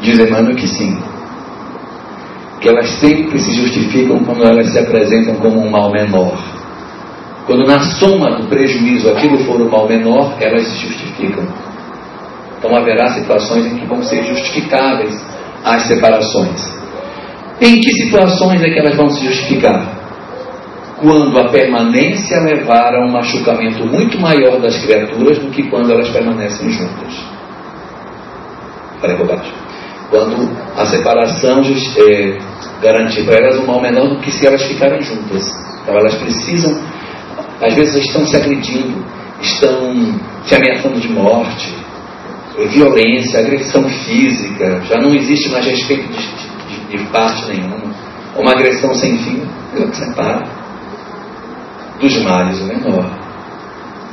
Diz Emmanuel que sim. Que elas sempre se justificam quando elas se apresentam como um mal menor. Quando na soma do prejuízo aquilo for um mal menor, elas se justificam. Então haverá situações em que vão ser justificáveis as separações. Em que situações é que elas vão se justificar? quando a permanência levar a um machucamento muito maior das criaturas do que quando elas permanecem juntas. Falei bobagem. Quando a separação é, garantir para elas um mal menor do que se elas ficarem juntas. Então elas precisam, às vezes estão se agredindo, estão se ameaçando de morte, violência, agressão física, já não existe mais respeito de, de, de de parte nenhuma, uma agressão sem fim, é o que separa. Dos males o menor.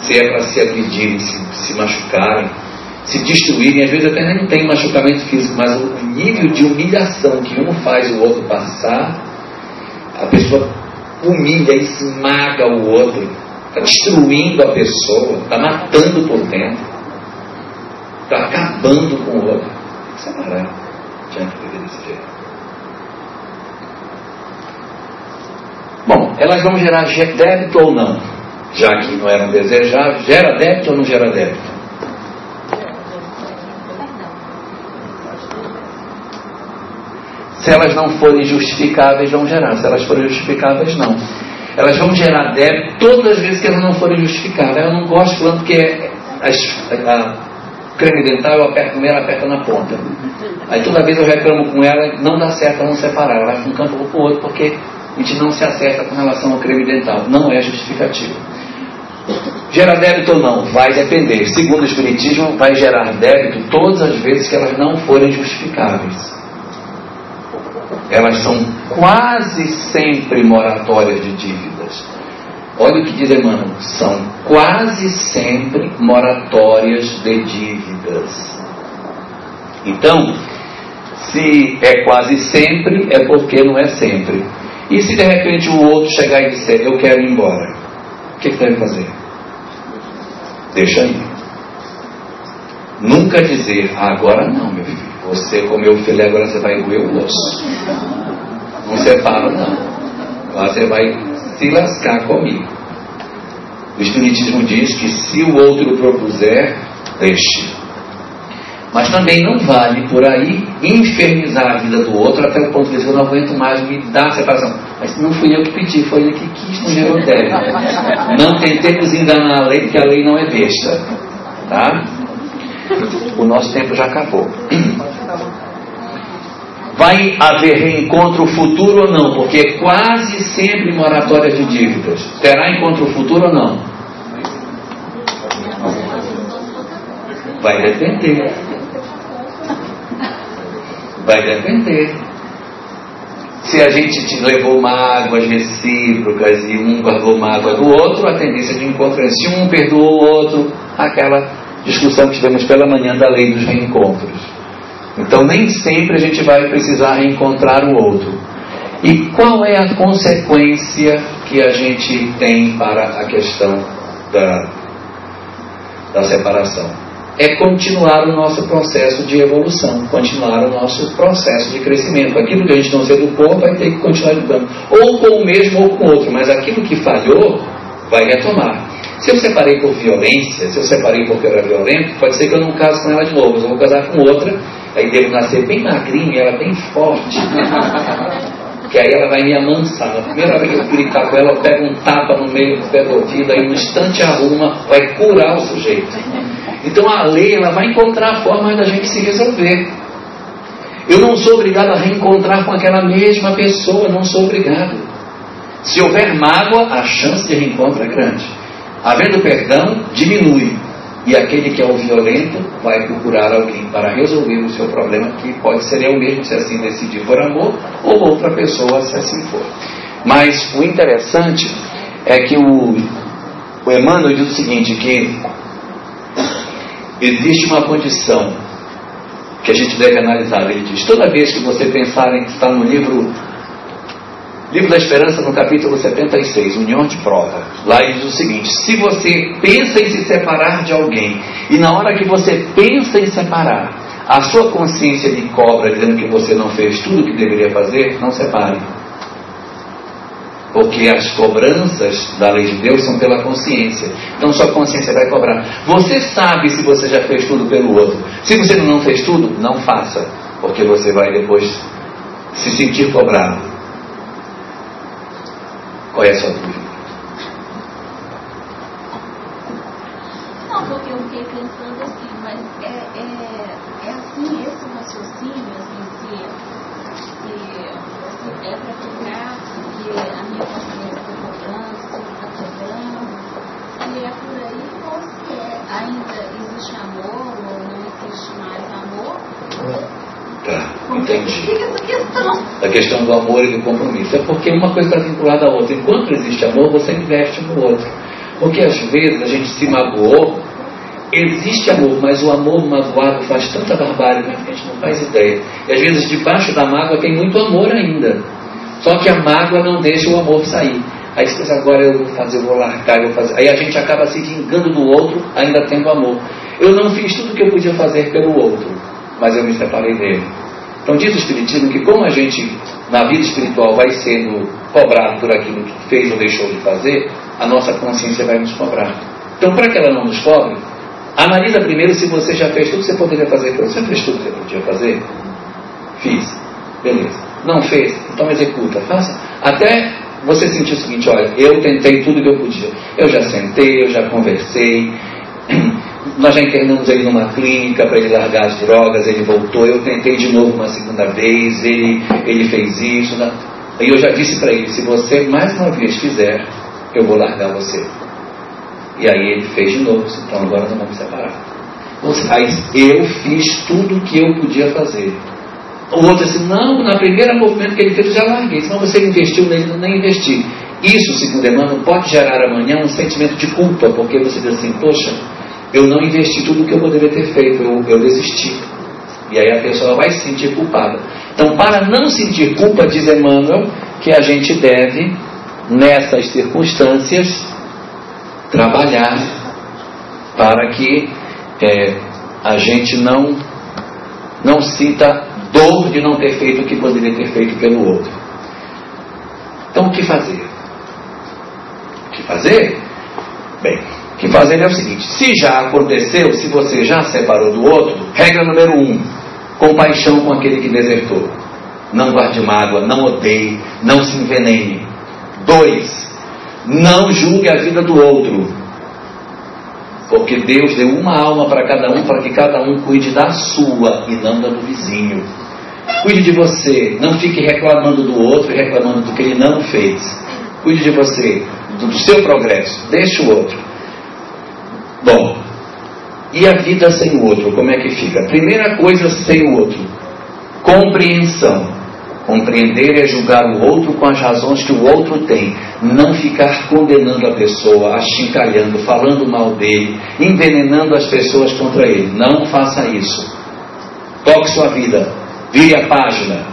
Se é para se agredirem, se, se machucarem, se destruírem, às vezes até nem tem machucamento físico, mas o nível de humilhação que um faz o outro passar, a pessoa humilha, esmaga o outro, está destruindo a pessoa, está matando por dentro, está acabando com o outro. Separar diante de desse jeito. Bom, elas vão gerar débito ou não? Já que não eram desejáveis, gera débito ou não gera débito? Se elas não forem justificáveis, vão gerar. Se elas forem justificáveis, não. Elas vão gerar débito todas as vezes que elas não forem justificáveis. Eu não gosto falando porque a, a creme dental eu aperto primeiro, aperta na ponta. Aí toda vez eu reclamo com ela, não dá certo não separar. Ela vai para um canto ou para o outro porque a gente não se acerta com relação ao creme dental. Não é justificativo. Gera débito ou não? Vai depender. Segundo o Espiritismo, vai gerar débito todas as vezes que elas não forem justificáveis elas são quase sempre moratórias de dívidas. Olha o que diz Emmanuel, são quase sempre moratórias de dívidas. Então, se é quase sempre, é porque não é sempre. E se de repente o outro chegar e disser, eu quero ir embora, o que, que deve fazer? Deixa aí. Nunca dizer, agora não, meu filho. Você comeu filé, agora você vai engolir o osso. Não separa, não. Agora você vai se lascar comigo. O Espiritismo diz que se o outro propuser, deixe. Mas também não vale por aí infernizar a vida do outro até o ponto de dizer, eu não aguento mais, me dá a separação. Mas não fui eu que pedi, foi ele que quis, gerou débito. Não tentemos enganar a lei, porque a lei não é besta. Tá? O nosso tempo já acabou. Vai haver reencontro futuro ou não? Porque quase sempre moratória de dívidas. Terá encontro futuro ou não? Vai depender. Vai depender. Se a gente levou mágoas recíprocas e um guardou mágoa do outro, a tendência de encontro é se um perdoou o outro, aquela discussão que tivemos pela manhã da lei dos reencontros. Então, nem sempre a gente vai precisar reencontrar o outro. E qual é a consequência que a gente tem para a questão da, da separação? É continuar o nosso processo de evolução, continuar o nosso processo de crescimento. Aquilo que a gente não se educou vai ter que continuar educando. Ou com o mesmo ou com o outro, mas aquilo que falhou vai retomar. Se eu separei por violência, se eu separei porque eu era violento, pode ser que eu não case com ela de novo, eu vou casar com outra, aí devo nascer bem magrinha, ela bem forte. que aí ela vai me amansar. Na primeira vez que eu gritar com ela, eu pego um tapa no meio do pé do ouvido, aí no instante arruma, vai curar o sujeito. Então a lei ela vai encontrar a forma da gente se resolver. Eu não sou obrigado a reencontrar com aquela mesma pessoa, não sou obrigado. Se houver mágoa, a chance de reencontro é grande. Havendo perdão, diminui. E aquele que é o violento vai procurar alguém para resolver o seu problema, que pode ser eu mesmo, se assim decidir por amor, ou outra pessoa, se assim for. Mas o interessante é que o, o Emmanuel diz o seguinte, que existe uma condição que a gente deve analisar. Ele diz, toda vez que você pensar em que está no livro Livro da Esperança, no capítulo 76, União de Prova. Lá diz o seguinte: se você pensa em se separar de alguém, e na hora que você pensa em separar, a sua consciência lhe cobra dizendo que você não fez tudo o que deveria fazer, não separe. Porque as cobranças da lei de Deus são pela consciência. Então sua consciência vai cobrar. Você sabe se você já fez tudo pelo outro. Se você não fez tudo, não faça. Porque você vai depois se sentir cobrado. Qual é a sua dúvida? Não, porque eu fiquei pensando assim, mas é, é, é assim esse raciocínio, assim, se, se, se é para ficar, que a minha consciência está cobrando, se está cobrando, se é por aí ou se é, ainda existe amor ou não existe mais amor. Tá. entendi. A questão do amor e do compromisso. É porque uma coisa está vinculada à outra. Enquanto existe amor, você investe no outro. Porque às vezes a gente se magoou, existe amor, mas o amor magoado faz tanta barbárie que a gente não faz ideia. E às vezes debaixo da mágoa tem muito amor ainda. Só que a mágoa não deixa o amor sair. Aí você diz, agora eu vou fazer, eu vou largar, eu vou fazer. Aí a gente acaba se vingando do outro, ainda tendo amor. Eu não fiz tudo o que eu podia fazer pelo outro, mas eu me separei dele. Então diz o Espiritismo que como a gente, na vida espiritual, vai sendo cobrado por aquilo que fez ou deixou de fazer, a nossa consciência vai nos cobrar. Então, para que ela não nos cobre, analisa primeiro se você já fez tudo que você poderia fazer. Você fez tudo que você podia fazer? Fiz. Beleza. Não fez? Então executa. Faça. Até você sentir o seguinte, olha, eu tentei tudo que eu podia. Eu já sentei, eu já conversei, nós já internamos ele numa clínica para ele largar as drogas, ele voltou, eu tentei de novo uma segunda vez, ele, ele fez isso. Né? E eu já disse para ele, se você mais uma vez fizer, eu vou largar você. E aí ele fez de novo, então agora nós vamos separar. Aí eu fiz tudo o que eu podia fazer. O outro disse, não, na primeira movimento que ele fez, eu já larguei. Senão você investiu nele, não nem investi. Isso, segundo Emmanuel, pode gerar amanhã um sentimento de culpa, porque você diz assim, poxa, eu não investi tudo o que eu poderia ter feito, eu, eu desisti. E aí a pessoa vai se sentir culpada. Então, para não sentir culpa, diz Emmanuel, que a gente deve, nessas circunstâncias, trabalhar para que é, a gente não, não sinta dor de não ter feito o que poderia ter feito pelo outro. Então, o que fazer? O que fazer? Bem, que fazer é o seguinte: se já aconteceu, se você já separou do outro, regra número um: compaixão com aquele que desertou. Não guarde mágoa, não odeie, não se envenene. Dois, não julgue a vida do outro. Porque Deus deu uma alma para cada um, para que cada um cuide da sua e não da do vizinho. Cuide de você, não fique reclamando do outro e reclamando do que ele não fez. Cuide de você, do seu progresso, deixe o outro. Bom, e a vida sem o outro, como é que fica? Primeira coisa sem o outro, compreensão. Compreender é julgar o outro com as razões que o outro tem. Não ficar condenando a pessoa, achincalhando, falando mal dele, envenenando as pessoas contra ele. Não faça isso. Toque sua vida. Vire a página.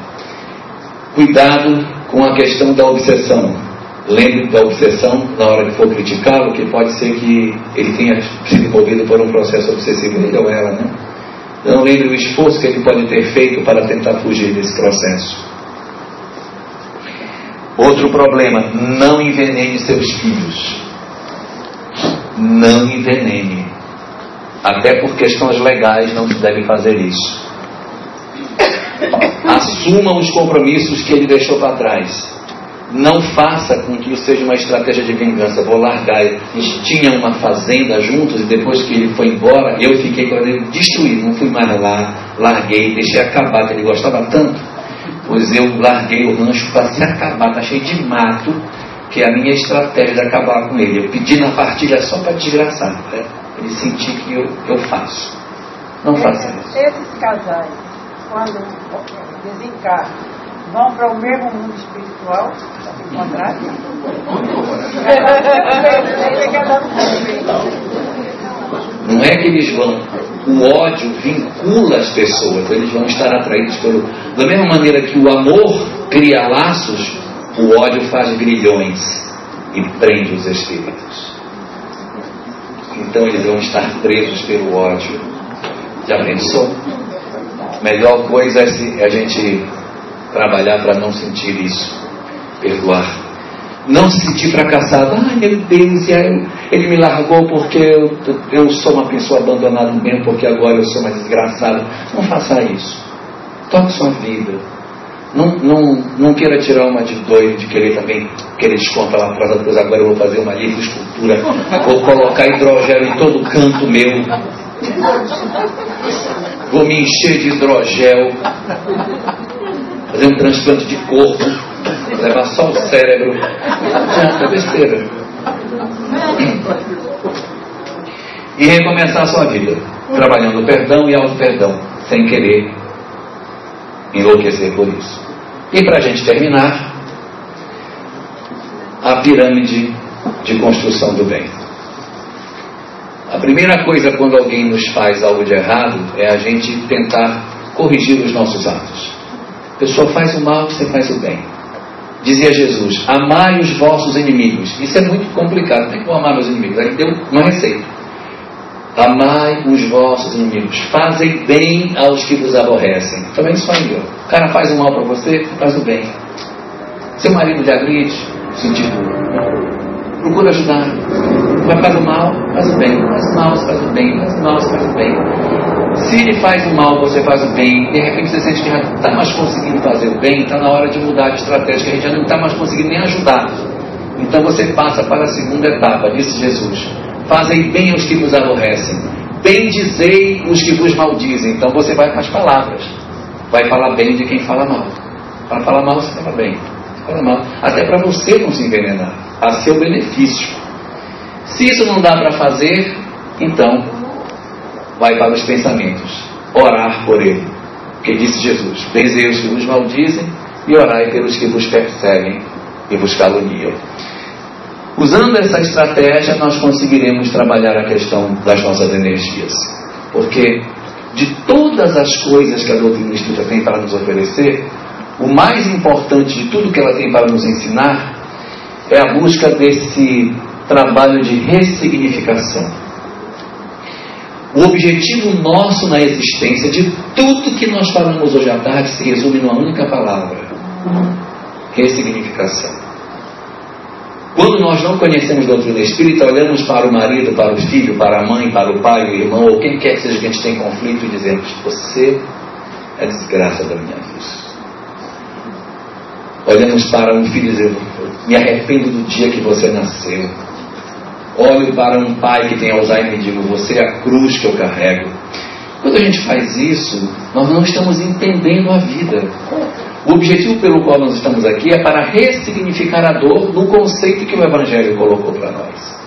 Cuidado com a questão da obsessão. Lembre da obsessão na hora que for criticá-lo, que pode ser que ele tenha sido envolvido por um processo obsessivo, ele ou ela, né? Não lembre o esforço que ele pode ter feito para tentar fugir desse processo. Outro problema, não envenene seus filhos. Não envenene. Até por questões legais não se deve fazer isso. Assuma os compromissos que ele deixou para trás. Não faça com que isso seja uma estratégia de vingança. Vou largar. Eles tinham uma fazenda juntos e depois que ele foi embora, eu fiquei com ele destruído. Não fui mais lá, larguei, deixei acabar, que ele gostava tanto pois eu larguei o rancho para se acabar, está cheio de mato, que é a minha estratégia de acabar com ele. Eu pedi na partilha só para desgraçar, né? ele sentir que eu, eu faço. Não faça isso. Esses casais, quando desencarnam, vão para o mesmo mundo espiritual, ao contrário? Não é que eles vão. O ódio vincula as pessoas, eles vão estar atraídos pelo. Da mesma maneira que o amor cria laços, o ódio faz grilhões e prende os espíritos. Então eles vão estar presos pelo ódio. Já pensou? Melhor coisa é a gente trabalhar para não sentir isso. Perdoar não se sentir fracassado. Ai meu Deus, ele me largou porque eu, eu sou uma pessoa abandonada mesmo, porque agora eu sou uma desgraçada. Não faça isso. Toque sua vida. Não, não, não queira tirar uma de doido, de querer também querer descontar lá atrás, depois agora eu vou fazer uma livre escultura, vou colocar hidrogel em todo canto meu, vou me encher de hidrogel, fazer um transplante de corpo, levar só o cérebro. É besteira. E recomeçar a sua vida, trabalhando o perdão e auto-perdão, sem querer enlouquecer por isso. E para a gente terminar, a pirâmide de construção do bem. A primeira coisa quando alguém nos faz algo de errado é a gente tentar corrigir os nossos atos. Pessoa faz o mal, você faz o bem. Dizia Jesus: Amai os vossos inimigos. Isso é muito complicado. Tem que amar os inimigos. Aí deu uma receita. Amai os vossos inimigos. Fazem bem aos que vos aborrecem. Também isso aí. Ó. O cara faz o mal para você, você faz o bem. Seu marido lhe agride, sentir Procura ajudar. Vai fazer o mal, faz o bem. Faz o mal, faz o bem. Faz o mal, faz o bem. Se ele faz o mal, você faz o bem. De repente você sente que já não está mais conseguindo fazer o bem, está na hora de mudar de estratégia, que a gente já não está mais conseguindo nem ajudar. Então você passa para a segunda etapa, disse Jesus. Fazem bem aos que vos aborrecem. Bendizei os que vos maldizem. Então você vai com as palavras. Vai falar bem de quem fala mal. Para falar mal, você fala bem. Fala mal. Até para você não se envenenar. A seu benefício. Se isso não dá para fazer, então vai para os pensamentos. Orar por ele. Porque disse Jesus: Benzei os que vos maldizem e orai pelos que vos perseguem e vos caluniam. Usando essa estratégia, nós conseguiremos trabalhar a questão das nossas energias. Porque de todas as coisas que a doutrina espírita tem para nos oferecer, o mais importante de tudo que ela tem para nos ensinar é a busca desse trabalho de ressignificação. O objetivo nosso na existência, de tudo que nós falamos hoje à tarde, se resume numa única palavra: ressignificação. Quando nós não conhecemos doutrina espírita, olhamos para o marido, para o filho, para a mãe, para o pai, o irmão, ou quem quer que seja que a gente tem conflito, e dizemos: Você é desgraça da minha vida. Olhamos para um filho e dizemos: Me arrependo do dia que você nasceu. Olho para um pai que tem Alzheimer e digo: Você é a cruz que eu carrego. Quando a gente faz isso, nós não estamos entendendo a vida. O objetivo pelo qual nós estamos aqui é para ressignificar a dor no conceito que o Evangelho colocou para nós.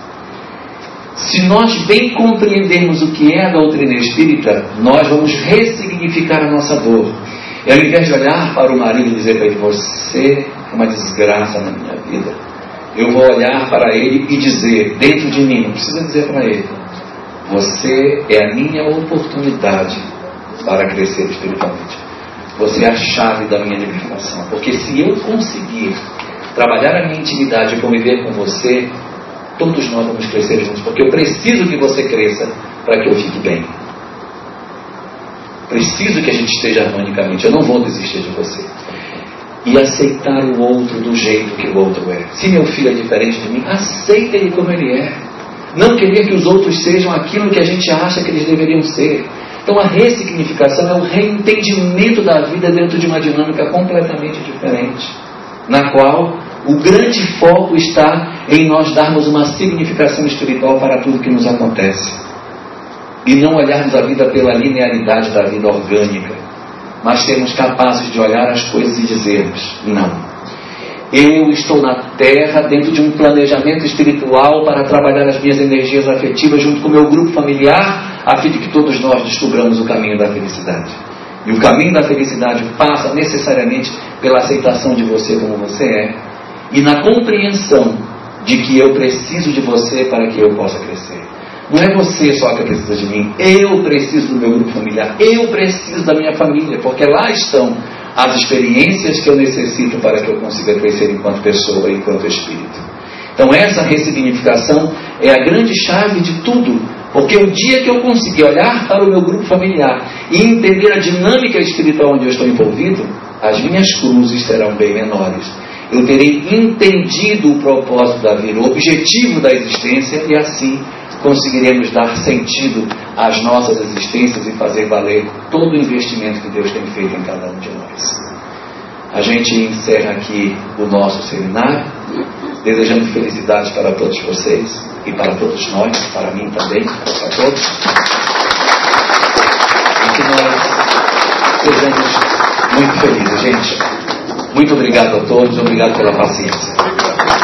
Se nós bem compreendermos o que é a doutrina espírita, nós vamos ressignificar a nossa dor. E ao invés de olhar para o marido e dizer para ele: Você é uma desgraça na minha vida eu vou olhar para ele e dizer dentro de mim, não precisa dizer para ele, você é a minha oportunidade para crescer espiritualmente. Você é a chave da minha libertação. Porque se eu conseguir trabalhar a minha intimidade e conviver com você, todos nós vamos crescer juntos. Porque eu preciso que você cresça para que eu fique bem. Preciso que a gente esteja harmonicamente. Eu não vou desistir de você e aceitar o outro do jeito que o outro é. Se meu filho é diferente de mim, aceita ele como ele é. Não querer que os outros sejam aquilo que a gente acha que eles deveriam ser. Então a ressignificação é o reentendimento da vida dentro de uma dinâmica completamente diferente, na qual o grande foco está em nós darmos uma significação espiritual para tudo que nos acontece. E não olharmos a vida pela linearidade da vida orgânica mas sermos capazes de olhar as coisas e dizermos: não. Eu estou na Terra dentro de um planejamento espiritual para trabalhar as minhas energias afetivas junto com o meu grupo familiar, a fim de que todos nós descobramos o caminho da felicidade. E o caminho da felicidade passa necessariamente pela aceitação de você como você é e na compreensão de que eu preciso de você para que eu possa crescer. Não é você só que precisa de mim. Eu preciso do meu grupo familiar. Eu preciso da minha família. Porque lá estão as experiências que eu necessito para que eu consiga crescer enquanto pessoa, enquanto espírito. Então, essa ressignificação é a grande chave de tudo. Porque o dia que eu conseguir olhar para o meu grupo familiar e entender a dinâmica espiritual onde eu estou envolvido, as minhas cruzes serão bem menores. Eu terei entendido o propósito da vida, o objetivo da existência e assim conseguiremos dar sentido às nossas existências e fazer valer todo o investimento que Deus tem feito em cada um de nós. A gente encerra aqui o nosso seminário, desejando felicidades para todos vocês e para todos nós, para mim também, para todos. E que nós sejamos muito felizes, gente. Muito obrigado a todos, obrigado pela paciência.